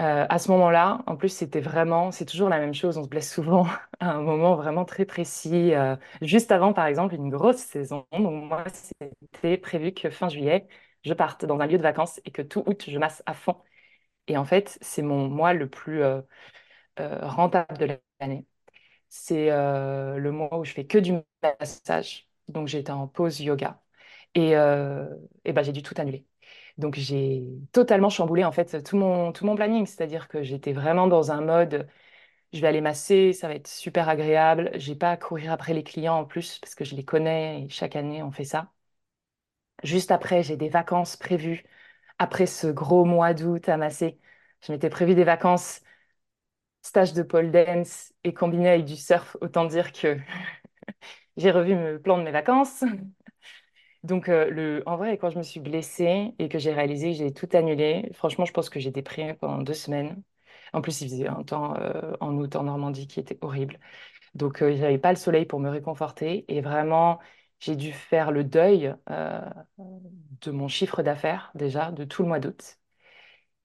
Euh, à ce moment-là, en plus, c'était vraiment, c'est toujours la même chose. On se blesse souvent *laughs* à un moment vraiment très précis. juste avant, par exemple, une grosse saison. Donc, moi, c'était prévu que fin juillet, je parte dans un lieu de vacances et que tout août, je masse à fond. Et en fait, c'est mon mois le plus rentable de l'année. C'est le mois où je fais que du massage donc j'étais en pause yoga. Et, euh, et ben, j'ai dû tout annuler. Donc j'ai totalement chamboulé en fait tout mon, tout mon planning. C'est-à-dire que j'étais vraiment dans un mode, je vais aller masser, ça va être super agréable. J'ai pas à courir après les clients en plus parce que je les connais et chaque année on fait ça. Juste après, j'ai des vacances prévues. Après ce gros mois d'août à masser, je m'étais prévu des vacances, stage de pole dance et combiné avec du surf. Autant dire que *laughs* j'ai revu le plan de mes vacances. *laughs* Donc, euh, le, en vrai, quand je me suis blessée et que j'ai réalisé que j'ai tout annulé, franchement, je pense que j'ai déprimé pendant deux semaines. En plus, il faisait un temps euh, en août en Normandie qui était horrible. Donc, euh, je n'avais pas le soleil pour me réconforter. Et vraiment, j'ai dû faire le deuil de mon chiffre d'affaires, déjà, de tout le mois d'août.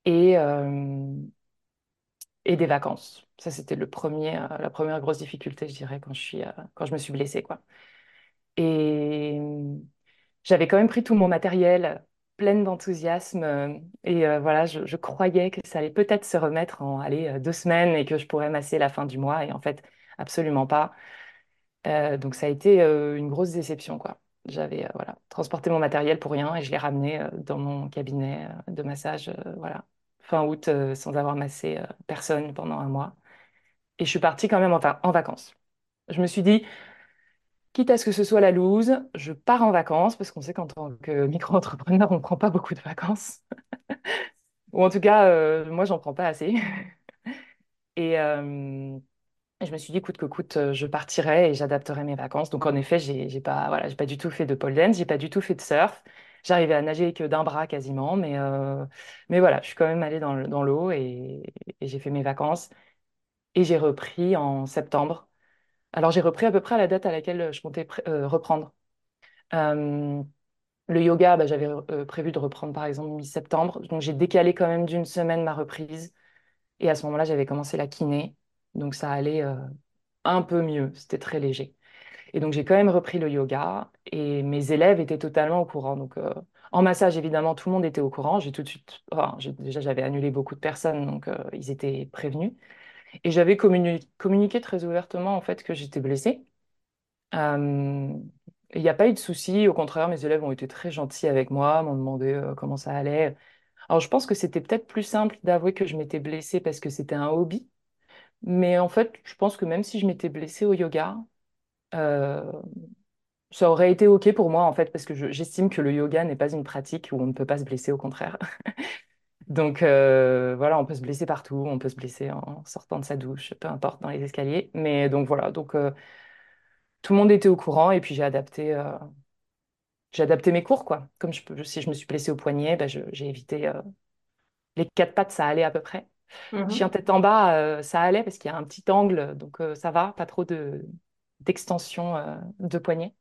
Et, et des vacances. Ça, c'était le premier, euh, la première grosse difficulté, je dirais, quand je suis, euh, quand je me suis blessée, quoi. Et j'avais quand même pris tout mon matériel, pleine d'enthousiasme, euh, et voilà, je, croyais que ça allait peut-être se remettre en, allez, deux semaines et que je pourrais masser la fin du mois, et en fait, absolument pas. donc ça a été une grosse déception, quoi. J'avais voilà, transporté mon matériel pour rien et je l'ai ramené dans mon cabinet de massage, voilà, fin août, sans avoir massé personne pendant un mois. Et je suis partie quand même en, vacances. Je me suis dit, quitte à ce que ce soit la loose, je pars en vacances, parce qu'on sait qu'en tant que micro-entrepreneur, on ne prend pas beaucoup de vacances. *laughs* Ou en tout cas, euh, moi, j'en prends pas assez. *laughs* et, euh, je me suis dit, coûte que coûte, euh, je partirai et j'adapterai mes vacances. Donc, en effet, j'ai n'ai pas, voilà, pas du tout fait de pole dance, j'ai pas du tout fait de surf. J'arrivais à nager que d'un bras quasiment, mais, mais voilà, je suis quand même allée dans l'eau et j'ai fait mes vacances. Et j'ai repris en septembre. Alors j'ai repris à peu près à la date à laquelle je comptais euh, reprendre. Euh, le yoga, bah, j'avais euh, prévu de reprendre par exemple mi-septembre. Donc j'ai décalé quand même d'une semaine ma reprise. Et à ce moment-là, j'avais commencé la kiné. Donc ça allait un peu mieux. C'était très léger. Et donc j'ai quand même repris le yoga. Et mes élèves étaient totalement au courant. Donc en massage, évidemment, tout le monde était au courant. J'ai tout de suite, déjà j'avais annulé beaucoup de personnes, donc ils étaient prévenus. Et j'avais communiqué très ouvertement en fait que j'étais blessée. Euh, il n'y a pas eu de souci, au contraire, mes élèves ont été très gentils avec moi, m'ont demandé euh, comment ça allait. Alors je pense que c'était peut-être plus simple d'avouer que je m'étais blessée parce que c'était un hobby. Mais en fait, je pense que même si je m'étais blessée au yoga, euh, ça aurait été OK pour moi en fait parce que j'estime que le yoga n'est pas une pratique où on ne peut pas se blesser, au contraire. *laughs* Donc euh, voilà, on peut se blesser partout, on peut se blesser en sortant de sa douche, peu importe, dans les escaliers. Mais donc voilà, donc euh, tout le monde était au courant et puis j'ai adapté, euh, j'ai adapté mes cours, quoi. Comme je peux, si je me suis blessée au poignet, bah, je- j'ai évité les quatre pattes, ça allait à peu près. Chien Mhm. tête en bas, ça allait parce qu'il y a un petit angle, donc ça va, pas trop de d'extension de poignet.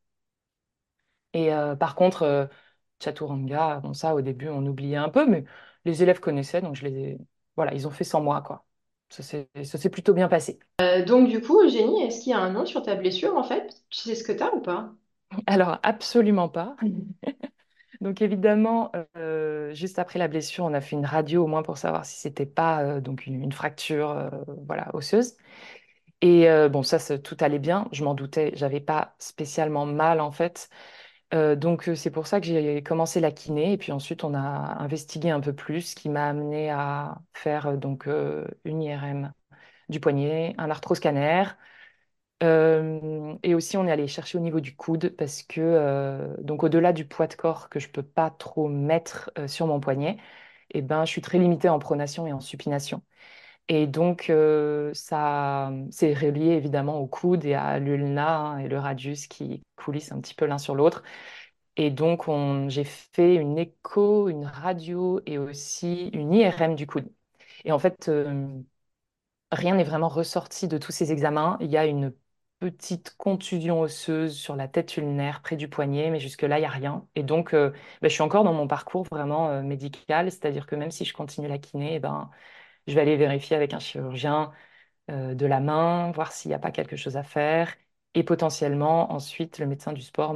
Et par contre, Chaturanga, bon ça au début on oubliait un peu, mais les élèves connaissaient, donc je les ai... Voilà, ils ont fait sans moi, quoi. Ça s'est plutôt bien passé. Euh, donc du coup, Eugénie, est-ce qu'il y a un nom sur ta blessure en fait? Tu sais ce que t'as ou pas? Alors, absolument pas. *laughs* Donc évidemment, euh, juste après la blessure, on a fait une radio au moins pour savoir si c'était pas euh, donc une, une fracture voilà, osseuse. Et bon, ça, ça, tout allait bien. Je m'en doutais. J'avais pas spécialement mal en fait. Euh, donc euh, c'est pour ça que j'ai commencé la kiné. Et puis ensuite, on a investigué un peu plus, ce qui m'a amené à faire euh, donc une IRM du poignet, un arthroscanner. Et aussi, on est allé chercher au niveau du coude parce que, donc au-delà du poids de corps que je peux pas trop mettre sur mon poignet, eh ben, je suis très limitée en pronation et en supination. Et donc, euh, ça, c'est relié évidemment au coude et à l'ulna hein, et le radius qui coulissent un petit peu l'un sur l'autre. Et donc, on, j'ai fait une écho, une radio et aussi une IRM du coude. Et en fait, euh, Rien n'est vraiment ressorti de tous ces examens. Il y a une petite contusion osseuse sur la tête ulnaire près du poignet, mais jusque-là, il n'y a rien. Et donc, euh, ben, je suis encore dans mon parcours vraiment médical, c'est-à-dire que même si je continue la kiné, eh ben, je vais aller vérifier avec un chirurgien euh, de la main, voir s'il n'y a pas quelque chose à faire. Et potentiellement, ensuite, le médecin du sport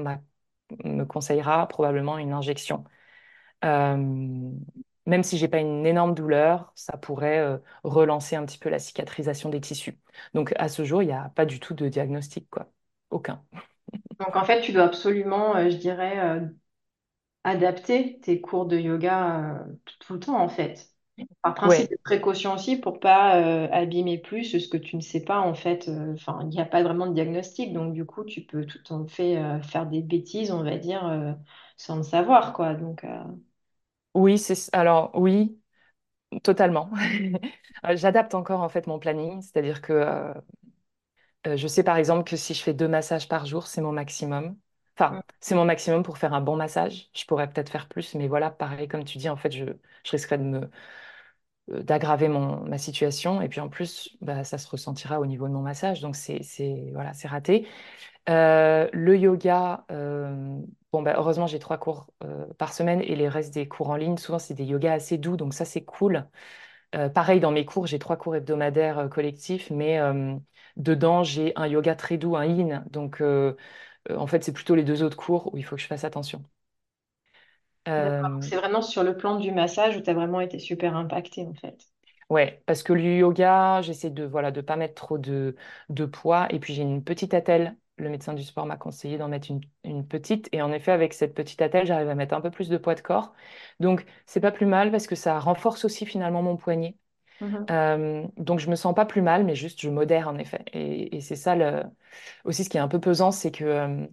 me conseillera probablement une injection. Euh, même si j'ai pas une énorme douleur, ça pourrait euh, relancer un petit peu la cicatrisation des tissus. Donc à ce jour, il n'y a pas du tout de diagnostic, quoi. Aucun. Donc en fait, tu dois absolument, je dirais, adapter tes cours de yoga tout le temps en fait. Par principe Ouais, de précaution aussi pour pas euh, abîmer plus ce que tu ne sais pas en fait. euh, il n'y a pas vraiment de diagnostic, donc du coup, tu peux tout en fait euh, faire des bêtises, on va dire, sans le savoir quoi. Donc oui, c'est alors oui, totalement. *laughs* J'adapte encore en fait mon planning, c'est-à-dire que je sais par exemple que si je fais deux massages par jour, c'est mon maximum. Enfin, c'est mon maximum pour faire un bon massage. Je pourrais peut-être faire plus, mais voilà, pareil comme tu dis, en fait, je, je risquerais de me euh, d'aggraver mon, ma situation. Et puis en plus, bah, ça se ressentira au niveau de mon massage. Donc c'est, c'est, voilà, c'est raté. Euh, le yoga, euh, bon, bah, heureusement, j'ai trois cours euh, par semaine et les restes des cours en ligne, souvent, c'est des yogas assez doux. Donc ça, c'est cool. Pareil, dans mes cours, j'ai trois cours hebdomadaires collectifs, mais dedans, j'ai un yoga très doux, un yin. Donc en fait, c'est plutôt les deux autres cours où il faut que je fasse attention. Euh, C'est vraiment sur le plan du massage où tu as vraiment été super impacté en fait. Ouais, parce que le yoga, j'essaie de voilà de pas mettre trop de, de poids. Et puis j'ai une petite attelle. Le médecin du sport m'a conseillé d'en mettre une, une petite. Et en effet, avec cette petite attelle, j'arrive à mettre un peu plus de poids de corps. Donc c'est pas plus mal parce que ça renforce aussi finalement mon poignet. Euh, donc je me sens pas plus mal, mais juste je modère en effet. Et, c'est ça aussi ce qui est un peu pesant, c'est que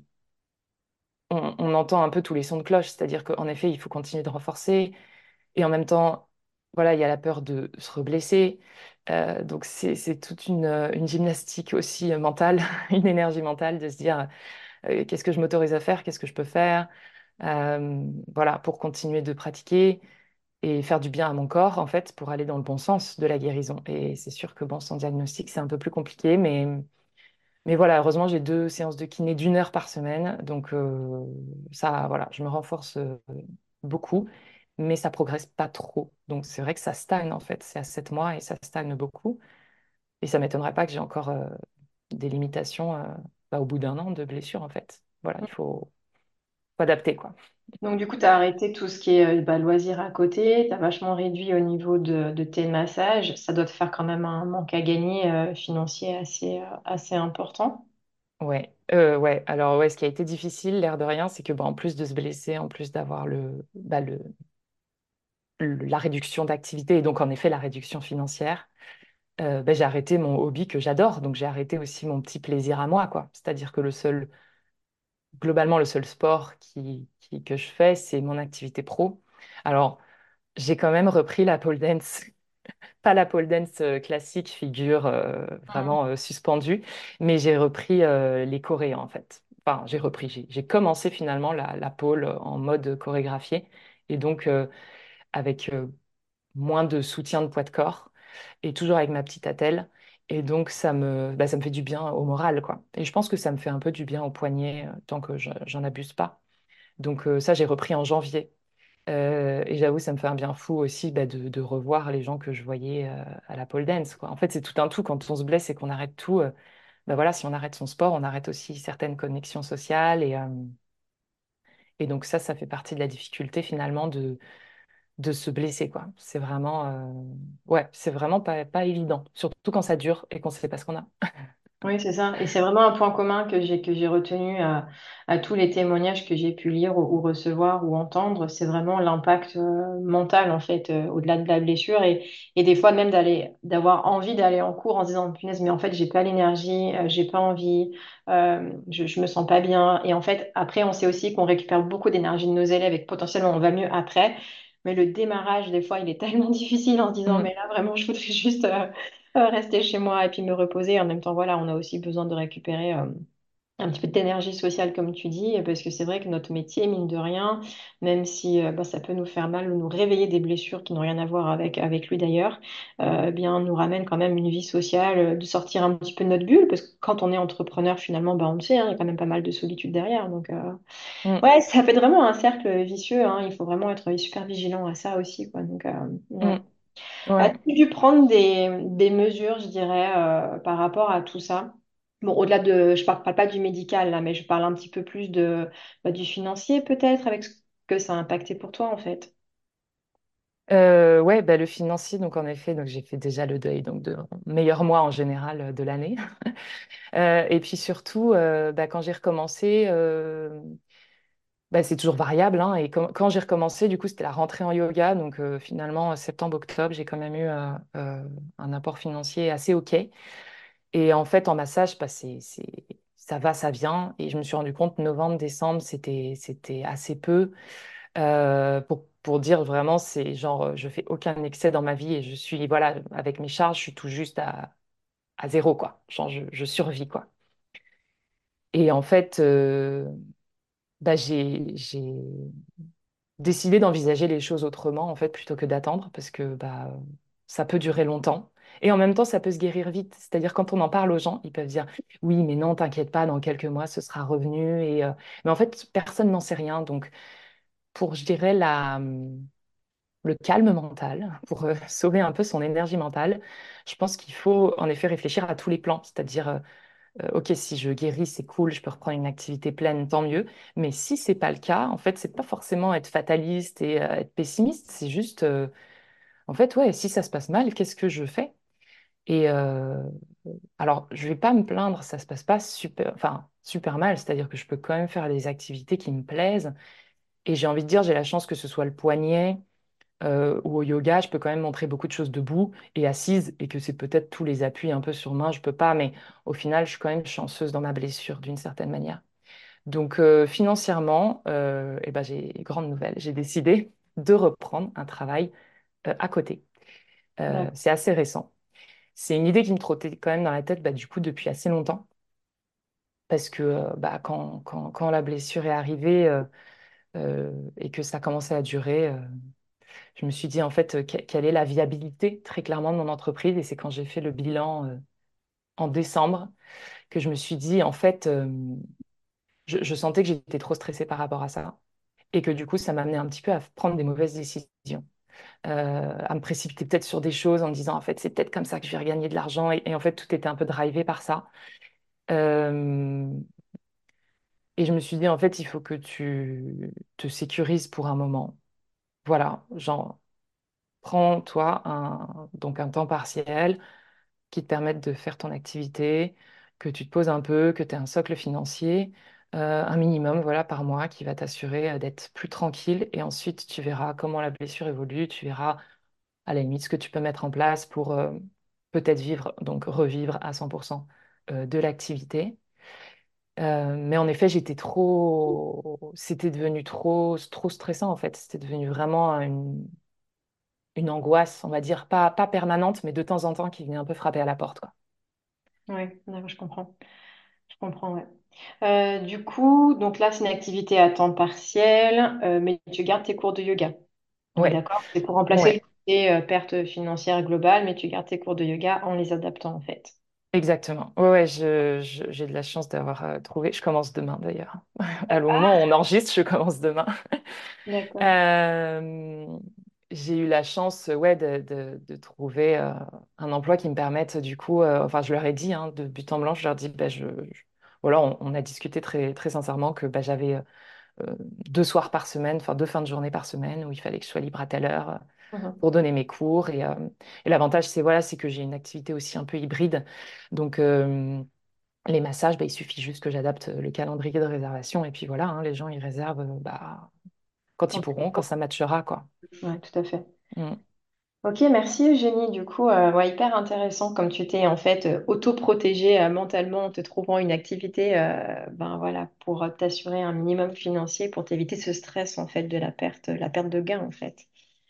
on, entend un peu tous les sons de cloche. C'est-à-dire qu'en effet, il faut continuer de renforcer. Et en même temps, voilà, il y a la peur de se reblesser. Euh, donc c'est toute une, une gymnastique aussi mentale, *laughs* une énergie mentale de se dire qu'est-ce que je m'autorise à faire, qu'est-ce que je peux faire, voilà, pour continuer de pratiquer et faire du bien à mon corps, en fait, pour aller dans le bon sens de la guérison. Et c'est sûr que bon, sans diagnostic, c'est un peu plus compliqué, mais mais voilà, heureusement, j'ai deux séances de kiné d'une heure par semaine. Donc, euh, ça, voilà, je me renforce euh, beaucoup, mais ça progresse pas trop. Donc, c'est vrai que ça stagne, en fait. C'est à sept mois et ça stagne beaucoup. Et ça m'étonnerait pas que j'ai encore euh, des limitations bah, au bout d'un an de blessure, en fait. Voilà, il faut, faut adapter, quoi. Donc, du coup, tu as arrêté tout ce qui est euh, bah, loisirs à côté, tu as vachement réduit au niveau de, de tes massages. Ça doit te faire quand même un manque à gagner euh, financier assez, euh, assez important. Ouais, ouais. Alors, ouais, ce qui a été difficile, l'air de rien, c'est que, bah, en plus de se blesser, en plus d'avoir le, bah, le, la réduction d'activité et donc, en effet, la réduction financière, j'ai arrêté mon hobby que j'adore, donc j'ai arrêté aussi mon petit plaisir à moi, quoi. C'est-à-dire que le seul, globalement, le seul sport qui, qui- que je fais, c'est mon activité pro. Alors, j'ai quand même repris la pole dance, *laughs* pas la pole dance classique, figure vraiment suspendue, mais j'ai repris les choréens en fait. Enfin, j'ai repris, j'ai commencé finalement la, la pole en mode chorégraphié et donc avec moins de soutien de poids de corps et toujours avec ma petite attelle. Et donc, ça me, bah, ça me fait du bien au moral, quoi. Et je pense que ça me fait un peu du bien au poignet tant que j'en abuse pas. Donc, ça, j'ai repris en janvier. Euh, et j'avoue, ça me fait un bien fou aussi bah, de, revoir les gens que je voyais euh, à la pole dance. Quoi. En fait, c'est tout un tout. Quand on se blesse et qu'on arrête tout, euh, bah voilà, si on arrête son sport, on arrête aussi certaines connexions sociales. Et, et donc ça, ça fait partie de la difficulté finalement de, de se blesser. Quoi. C'est vraiment, ouais, c'est vraiment pas, pas évident, surtout quand ça dure et qu'on ne sait pas ce qu'on a. Oui, c'est ça. Et c'est vraiment un point commun que j'ai que j'ai retenu à, à tous les témoignages que j'ai pu lire ou, recevoir ou entendre. C'est vraiment l'impact euh, mental, en fait, euh, au-delà de la blessure. Et, et des fois, même d'aller, d'avoir envie d'aller en cours en se disant, punaise, mais en fait, j'ai pas l'énergie, euh, j'ai pas envie, euh, je, je me sens pas bien. Et en fait, après, on sait aussi qu'on récupère beaucoup d'énergie de nos élèves et que potentiellement, on va mieux après. Mais le démarrage, des fois, il est tellement *laughs* difficile en se disant, Mm, mais là, vraiment, je voudrais *laughs* juste euh, rester chez moi et puis me reposer. En même temps, voilà, on a aussi besoin de récupérer euh, un petit peu d'énergie sociale, comme tu dis, parce que c'est vrai que notre métier, mine de rien, même si euh, bah, ça peut nous faire mal ou nous réveiller des blessures qui n'ont rien à voir avec, avec lui d'ailleurs, euh, eh bien, nous ramène quand même une vie sociale, euh, de sortir un petit peu de notre bulle, parce que quand on est entrepreneur, finalement, bah, on le sait, hein, il y a quand même pas mal de solitude derrière. Donc, euh, mm, ouais, ça fait vraiment un cercle vicieux. hein. Il faut vraiment être super vigilant à ça aussi, quoi. Donc, ouais. mm. Ouais. As-tu dû prendre des, des mesures, je dirais, par rapport à tout ça? Bon, au-delà de, je parle, parle pas du médical là, mais je parle un petit peu plus de, bah, du financier peut-être, avec ce que ça a impacté pour toi en fait. Euh, ouais, bah, le financier, donc en effet, donc j'ai fait déjà le deuil donc de meilleur mois en général de l'année. *laughs* Euh, et puis surtout, euh, bah, quand j'ai recommencé, euh, c'est toujours variable. hein, et quand, quand j'ai recommencé, du coup, c'était la rentrée en yoga. Donc finalement, septembre-octobre, j'ai quand même eu un apport financier assez OK. Et en fait, en massage, bah, c'est, ça va, ça vient. Et je me suis rendu compte, novembre, décembre, c'était, assez peu. Euh, pour, dire vraiment, c'est genre, euh, je fais aucun excès dans ma vie et je suis, voilà, avec mes charges, je suis tout juste à, zéro, quoi. Genre, je, survis, quoi. Et en fait, euh, bah, j'ai décidé d'envisager les choses autrement, en fait, plutôt que d'attendre, parce que bah, ça peut durer longtemps. Et en même temps, ça peut se guérir vite. C'est-à-dire, quand on en parle aux gens, ils peuvent dire, oui, mais non, t'inquiète pas, dans quelques mois, ce sera revenu. Et, euh, Mais en fait, personne n'en sait rien. Donc, pour, je dirais, la, le calme mental, pour euh, *laughs* sauver un peu son énergie mentale, je pense qu'il faut en effet réfléchir à tous les plans. C'est-à-dire, euh, ok, si je guéris, c'est cool, je peux reprendre une activité pleine, tant mieux. Mais si c'est pas le cas, en fait, c'est pas forcément être fataliste et être pessimiste. C'est juste, en fait, ouais, si ça se passe mal, qu'est-ce que je fais? Et euh, alors, je vais pas me plaindre, ça se passe pas super, enfin, super mal. C'est-à-dire que je peux quand même faire des activités qui me plaisent. Et j'ai envie de dire, j'ai la chance que ce soit le poignet euh, ou au yoga, je peux quand même montrer beaucoup de choses debout et assise, et que c'est peut-être tous les appuis un peu sur main, je peux pas, mais au final, je suis quand même chanceuse dans ma blessure d'une certaine manière. Donc euh, financièrement, eh ben, j'ai grande nouvelle, j'ai décidé de reprendre un travail à côté. Ouais. c'est assez récent. C'est une idée qui me trottait quand même dans la tête bah, du coup depuis assez longtemps, parce que euh, bah, quand, la blessure est arrivée euh, euh, et que ça commençait à durer, Je me suis dit en fait que- quelle est la viabilité très clairement de mon entreprise. Et c'est quand j'ai fait le bilan en décembre que je me suis dit en fait je, je sentais que j'étais trop stressée par rapport à ça. Et que du coup ça m'amenait un petit peu à prendre des mauvaises décisions, à me précipiter peut-être sur des choses en me disant en fait c'est peut-être comme ça que je vais regagner de l'argent et, en fait tout était un peu drivé par ça. Euh, et je me suis dit en fait il faut que tu te sécurises pour un moment. Voilà, genre prends-toi un, donc un temps partiel qui te permettent de faire ton activité, que tu te poses un peu, que tu aies un socle financier, euh, un minimum voilà, par mois qui va t'assurer euh, d'être plus tranquille. Et ensuite, tu verras comment la blessure évolue, tu verras à la limite ce que tu peux mettre en place pour euh, peut-être vivre, donc revivre à 100% euh, de l'activité. Mais en effet, j'étais trop, c'était devenu trop, trop stressant en fait. C'était devenu vraiment une, une angoisse, on va dire, pas, pas permanente, mais de temps en temps qui venait un peu frapper à la porte. Oui, je comprends. Je comprends, ouais. Euh, du coup, donc là, c'est une activité à temps partiel, euh, mais tu gardes tes cours de yoga. On Ouais, d'accord? C'est pour remplacer ouais, côté euh, perte financière globale, mais tu gardes tes cours de yoga en les adaptant, en fait. exactement. Ouais, ouais, je, je- j'ai de la chance d'avoir trouvé. Je commence demain d'ailleurs. *laughs* À le moment où Ah, on enregistre, je commence demain. d'accord. J'ai eu la chance, ouais, de, de- de trouver un emploi qui me permette, du coup, enfin, je leur ai dit, hein, de but en blanc, je leur dis, bah, je, je- voilà, on, on a discuté très, très sincèrement que bah, j'avais euh, deux soirs par semaine, enfin deux fins de journée par semaine, où il fallait que je sois libre à telle heure euh, Mhm. pour donner mes cours. Et, euh, et l'avantage, c'est voilà, c'est que j'ai une activité aussi un peu hybride. Donc, euh, les massages, bah, il suffit juste que j'adapte le calendrier de réservation, et puis voilà, hein, les gens, ils réservent euh, bah, quand ils pourront, quand ça matchera, quoi. Ouais, tout à fait. Mm. Ok, merci Eugénie. Du coup, euh, hyper intéressant comme tu t'es en fait euh, auto-protégée euh, mentalement en te trouvant une activité ben voilà, pour t'assurer un minimum financier, pour t'éviter ce stress en fait de la perte, la perte de gain en fait.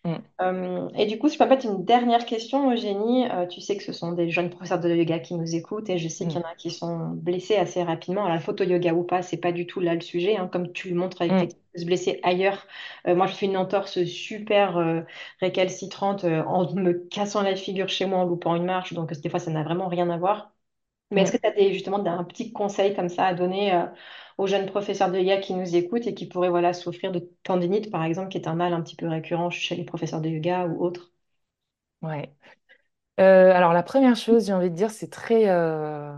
Mm. Euh, et du coup, si je peux me permettre une dernière question, Eugénie. Euh, tu sais que ce sont des jeunes professeurs de yoga qui nous écoutent et je sais qu'il Mm. y en a qui sont blessés assez rapidement. Alors, la photo yoga ou pas, c'est pas du tout là le sujet. hein. Comme tu le montres avec tes Mm. se blesser ailleurs. Euh, moi, je fais une entorse super récalcitrante en me cassant la figure chez moi en loupant une marche. Donc, des fois, ça n'a vraiment rien à voir. Mais est-ce que tu as des, justement un petit conseil comme ça à donner euh, aux jeunes professeurs de yoga qui nous écoutent et qui pourraient voilà, souffrir de tendinite, par exemple, qui est un mal un petit peu récurrent chez les professeurs de yoga ou autres? Ouais. Euh, alors la première chose, j'ai envie de dire, c'est très, euh,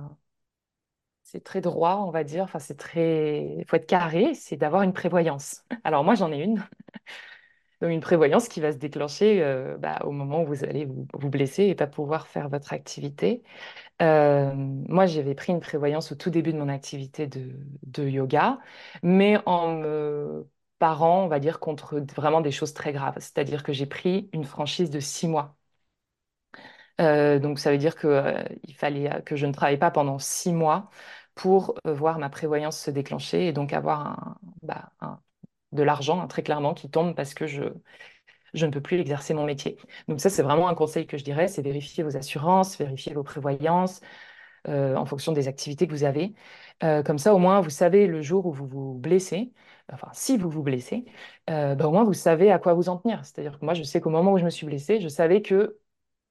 c'est très droit, on va dire. Enfin, c'est très, il faut être carré, c'est d'avoir une prévoyance. Alors moi, j'en ai une. Donc une prévoyance qui va se déclencher euh, bah, au moment où vous allez vous, vous blesser et pas pouvoir faire votre activité. Euh, moi, j'avais pris une prévoyance au tout début de mon activité de, de yoga, mais en me parant, on va dire, contre vraiment des choses très graves. C'est-à-dire que j'ai pris une franchise de six mois. Euh, donc ça veut dire que, euh, il fallait que je ne travaille pas pendant six mois pour voir ma prévoyance se déclencher et donc avoir un, bah, un- de l'argent, hein, très clairement, qui tombe parce que je, je ne peux plus exercer mon métier. Donc ça, c'est vraiment un conseil que je dirais, c'est vérifier vos assurances, vérifier vos prévoyances euh, en fonction des activités que vous avez. Euh, comme ça, au moins, vous savez le jour où vous vous blessez, enfin, si vous vous blessez, euh, bah, au moins, vous savez à quoi vous en tenir. C'est-à-dire que moi, je sais qu'au moment où je me suis blessée, je savais que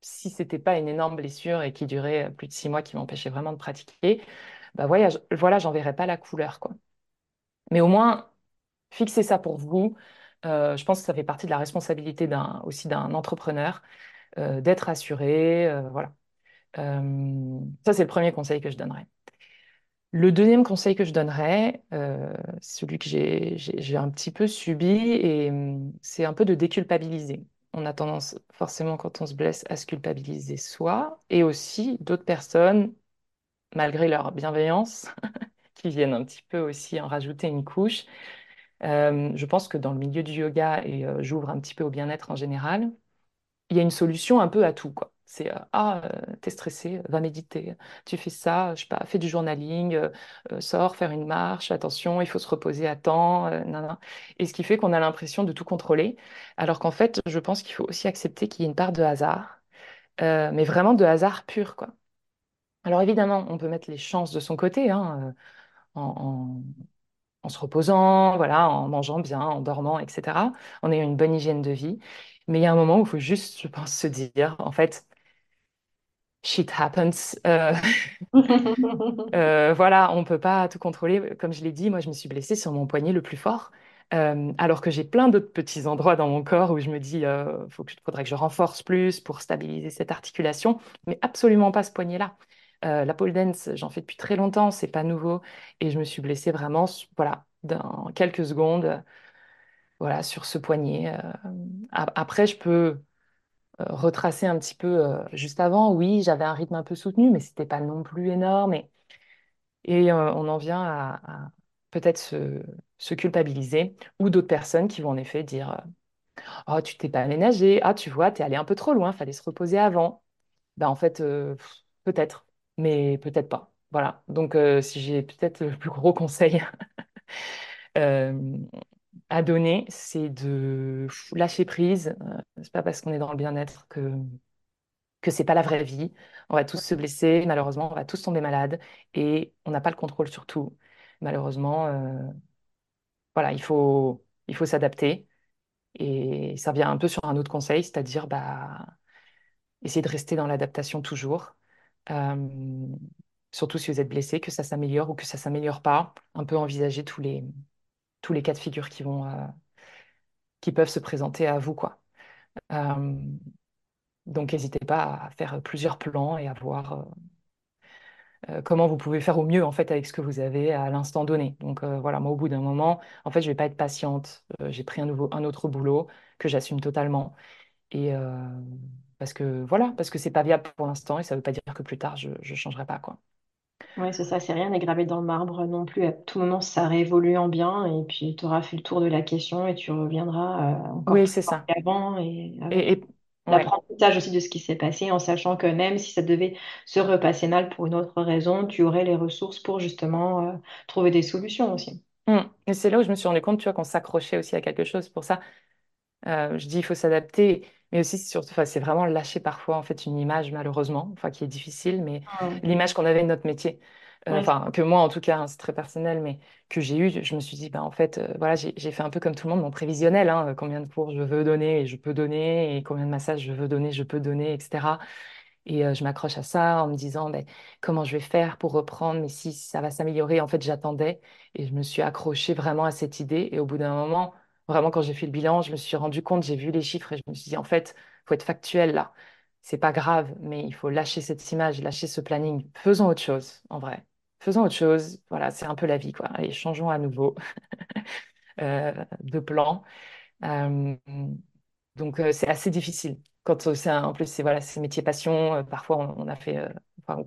si c'était pas une énorme blessure et qui durait plus de six mois, qui m'empêchait vraiment de pratiquer, bah voyage, voilà, j'en verrais pas la couleur, quoi. Mais au moins, fixez ça pour vous. Euh, je pense que ça fait partie de la responsabilité aussi d'un entrepreneur, euh, d'être assuré, euh, voilà. Ça, c'est le premier conseil que je donnerais. Le deuxième conseil que je donnerais, celui que j'ai j'ai- j'ai un petit peu subi, et hum, c'est un peu de déculpabiliser. On a tendance forcément, quand on se blesse, à se culpabiliser soi, et aussi d'autres personnes, malgré leur bienveillance, *laughs* qui viennent un petit peu aussi en rajouter une couche. Euh, je pense que dans le milieu du yoga, et euh, j'ouvre un petit peu au bien-être en général, il y a une solution un peu à tout, quoi. C'est euh, ah, t'es stressé, va méditer. Tu fais ça, je sais pas, fais du journaling, sors faire une marche, attention, il faut se reposer à temps, nan, nan. Et ce qui fait qu'on a l'impression de tout contrôler, alors qu'en fait, je pense qu'il faut aussi accepter qu'il y ait une part de hasard, mais vraiment de hasard pur, quoi. Alors évidemment, on peut mettre les chances de son côté, hein, en se reposant, voilà, en mangeant bien, en dormant, etc., en ayant une bonne hygiène de vie. Mais il y a un moment où il faut juste, je pense, se dire, en fait, shit happens. Euh, *laughs* euh, voilà, on peut pas tout contrôler. Comme je l'ai dit, moi, je me suis blessée sur mon poignet le plus fort. Euh, alors que j'ai plein d'autres petits endroits dans mon corps où je me dis, que, faudrait que je renforce plus pour stabiliser cette articulation, mais absolument pas ce poignet-là. Euh, la pole dance, j'en fais depuis très longtemps, c'est pas nouveau, et je me suis blessée vraiment, voilà, dans quelques secondes voilà, sur ce poignet. Euh, après, je peux euh, retracer un petit peu euh, juste avant. Oui, j'avais un rythme un peu soutenu, mais c'était pas non plus énorme. Et, euh, on en vient à, peut-être se, se culpabiliser ou d'autres personnes qui vont en effet dire euh, Oh, tu t'es pas aménagé. Ah, tu vois, t'es allé un peu trop loin, fallait se reposer avant. Ben, en fait, euh, peut-être, mais peut-être pas. Voilà. Donc, euh, si j'ai peut-être le plus gros conseil, *laughs* euh, à donner, c'est de lâcher prise. Euh, c'est pas parce qu'on est dans le bien-être que que c'est pas la vraie vie. On va tous se blesser, malheureusement, on va tous tomber malades et on n'a pas le contrôle sur tout. Malheureusement, voilà, il faut il faut s'adapter et ça vient un peu sur un autre conseil, c'est-à-dire bah essayer de rester dans l'adaptation toujours. Euh, surtout si vous êtes blessé, que ça s'améliore ou que ça s'améliore pas, un peu envisager tous les tous les cas de figure qui vont euh, qui peuvent se présenter à vous quoi. Euh, donc n'hésitez pas à faire plusieurs plans et à voir comment vous pouvez faire au mieux en fait avec ce que vous avez à l'instant donné. Donc voilà, moi au bout d'un moment, en fait, je vais pas être patiente. j'ai pris un nouveau un autre boulot que j'assume totalement et parce que voilà, parce que c'est pas viable pour l'instant et ça veut pas dire que plus tard je je changerai pas quoi. Oui, c'est ça, c'est rien n'est gravé dans le marbre non plus. À tout moment, ça réévolue en bien et puis tu auras fait le tour de la question et tu reviendras euh, encore Oui, plus c'est ça. qu'avant et avec Et, et- ouais. l'apprentissage aussi de ce qui s'est passé en sachant que même si ça devait se repasser mal pour une autre raison, tu aurais les ressources pour justement euh, trouver des solutions aussi. Mm. Et c'est là où je me suis rendu compte, tu vois, qu'on s'accrochait aussi à quelque chose. Pour ça, euh, je dis il faut s'adapter, mais aussi surtout, enfin, c'est vraiment lâcher parfois en fait une image malheureusement, enfin qui est difficile, mais l'image qu'on avait de notre métier, Euh, Ouais, enfin que moi en tout cas, hein, c'est très personnel, mais que j'ai eu, je me suis dit bah en fait, euh, voilà, j'ai fait un peu comme tout le monde mon prévisionnel, hein, combien de cours je veux donner et je peux donner, et combien de massages je veux donner, je peux donner, etc. Et euh, je m'accroche à ça en me disant comment je vais faire pour reprendre, mais si ça va s'améliorer. En fait, j'attendais et je me suis accrochée vraiment à cette idée. Et au bout d'un moment, vraiment, quand j'ai fait le bilan, je me suis rendu compte, j'ai vu les chiffres et je me suis dit, en fait, faut être factuel là. C'est pas grave, mais il faut lâcher cette image, lâcher ce planning. Faisons autre chose, en vrai. Faisons autre chose. Voilà, c'est un peu la vie, quoi. Allez, changeons à nouveau *laughs* euh, de plan. Euh, donc, euh, c'est assez difficile. Quand c'est en plus, c'est voilà, c'est métier passion. parfois, on, a fait,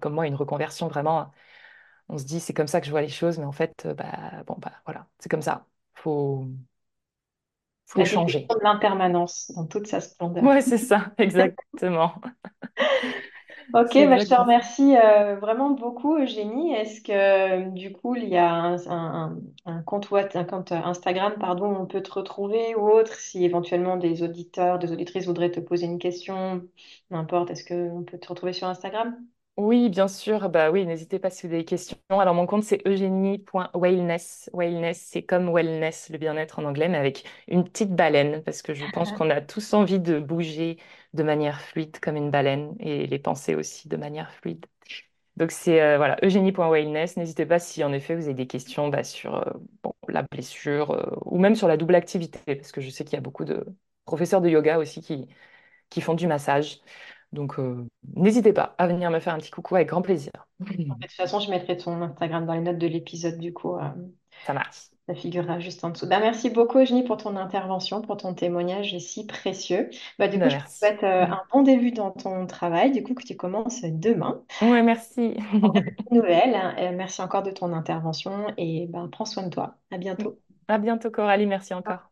comme moi, une reconversion vraiment. On se dit, c'est comme ça que je vois les choses, mais en fait, bah, bon, bah, voilà, c'est comme ça. Faut, faut changer. de l'impermanence dans toute sa splendeur. Ouais, c'est ça, *laughs* exactement. *laughs* Ok, bah, je te remercie euh, vraiment beaucoup, Eugénie. Est-ce que euh, du coup, il y a un, un- un compte, un compte Instagram, pardon, où on peut te retrouver ou autre, si éventuellement des auditeurs, des auditrices voudraient te poser une question, n'importe, est-ce qu'on peut te retrouver sur Instagram? Oui, bien sûr. Bah oui, n'hésitez pas si vous avez des questions. Alors, mon compte, c'est eugénie.wellness. Wellness, c'est comme wellness, le bien-être en anglais, mais avec une petite baleine, parce que je pense qu'on a tous envie de bouger de manière fluide comme une baleine et les pensées aussi de manière fluide. Donc, c'est euh, voilà, eugénie.wellness. N'hésitez pas si en effet vous avez des questions bah, sur euh, la blessure euh, ou même sur la double activité, parce que je sais qu'il y a beaucoup de professeurs de yoga aussi qui font du massage. Donc, euh, n'hésitez pas à venir me faire un petit coucou avec grand plaisir. De toute façon, je mettrai ton Instagram dans les notes de l'épisode, du coup, euh, Ça marche. ça figurera juste en dessous. Bah, merci beaucoup, Eugénie, pour ton intervention, pour ton témoignage si précieux. Bah, du coup, Ben, je te souhaite euh, un bon début dans ton travail, du coup, que tu commences demain. Ouais, merci. nouvelle. Euh, merci encore de ton intervention et ben, prends soin de toi. À bientôt. À bientôt, Coralie. Merci encore.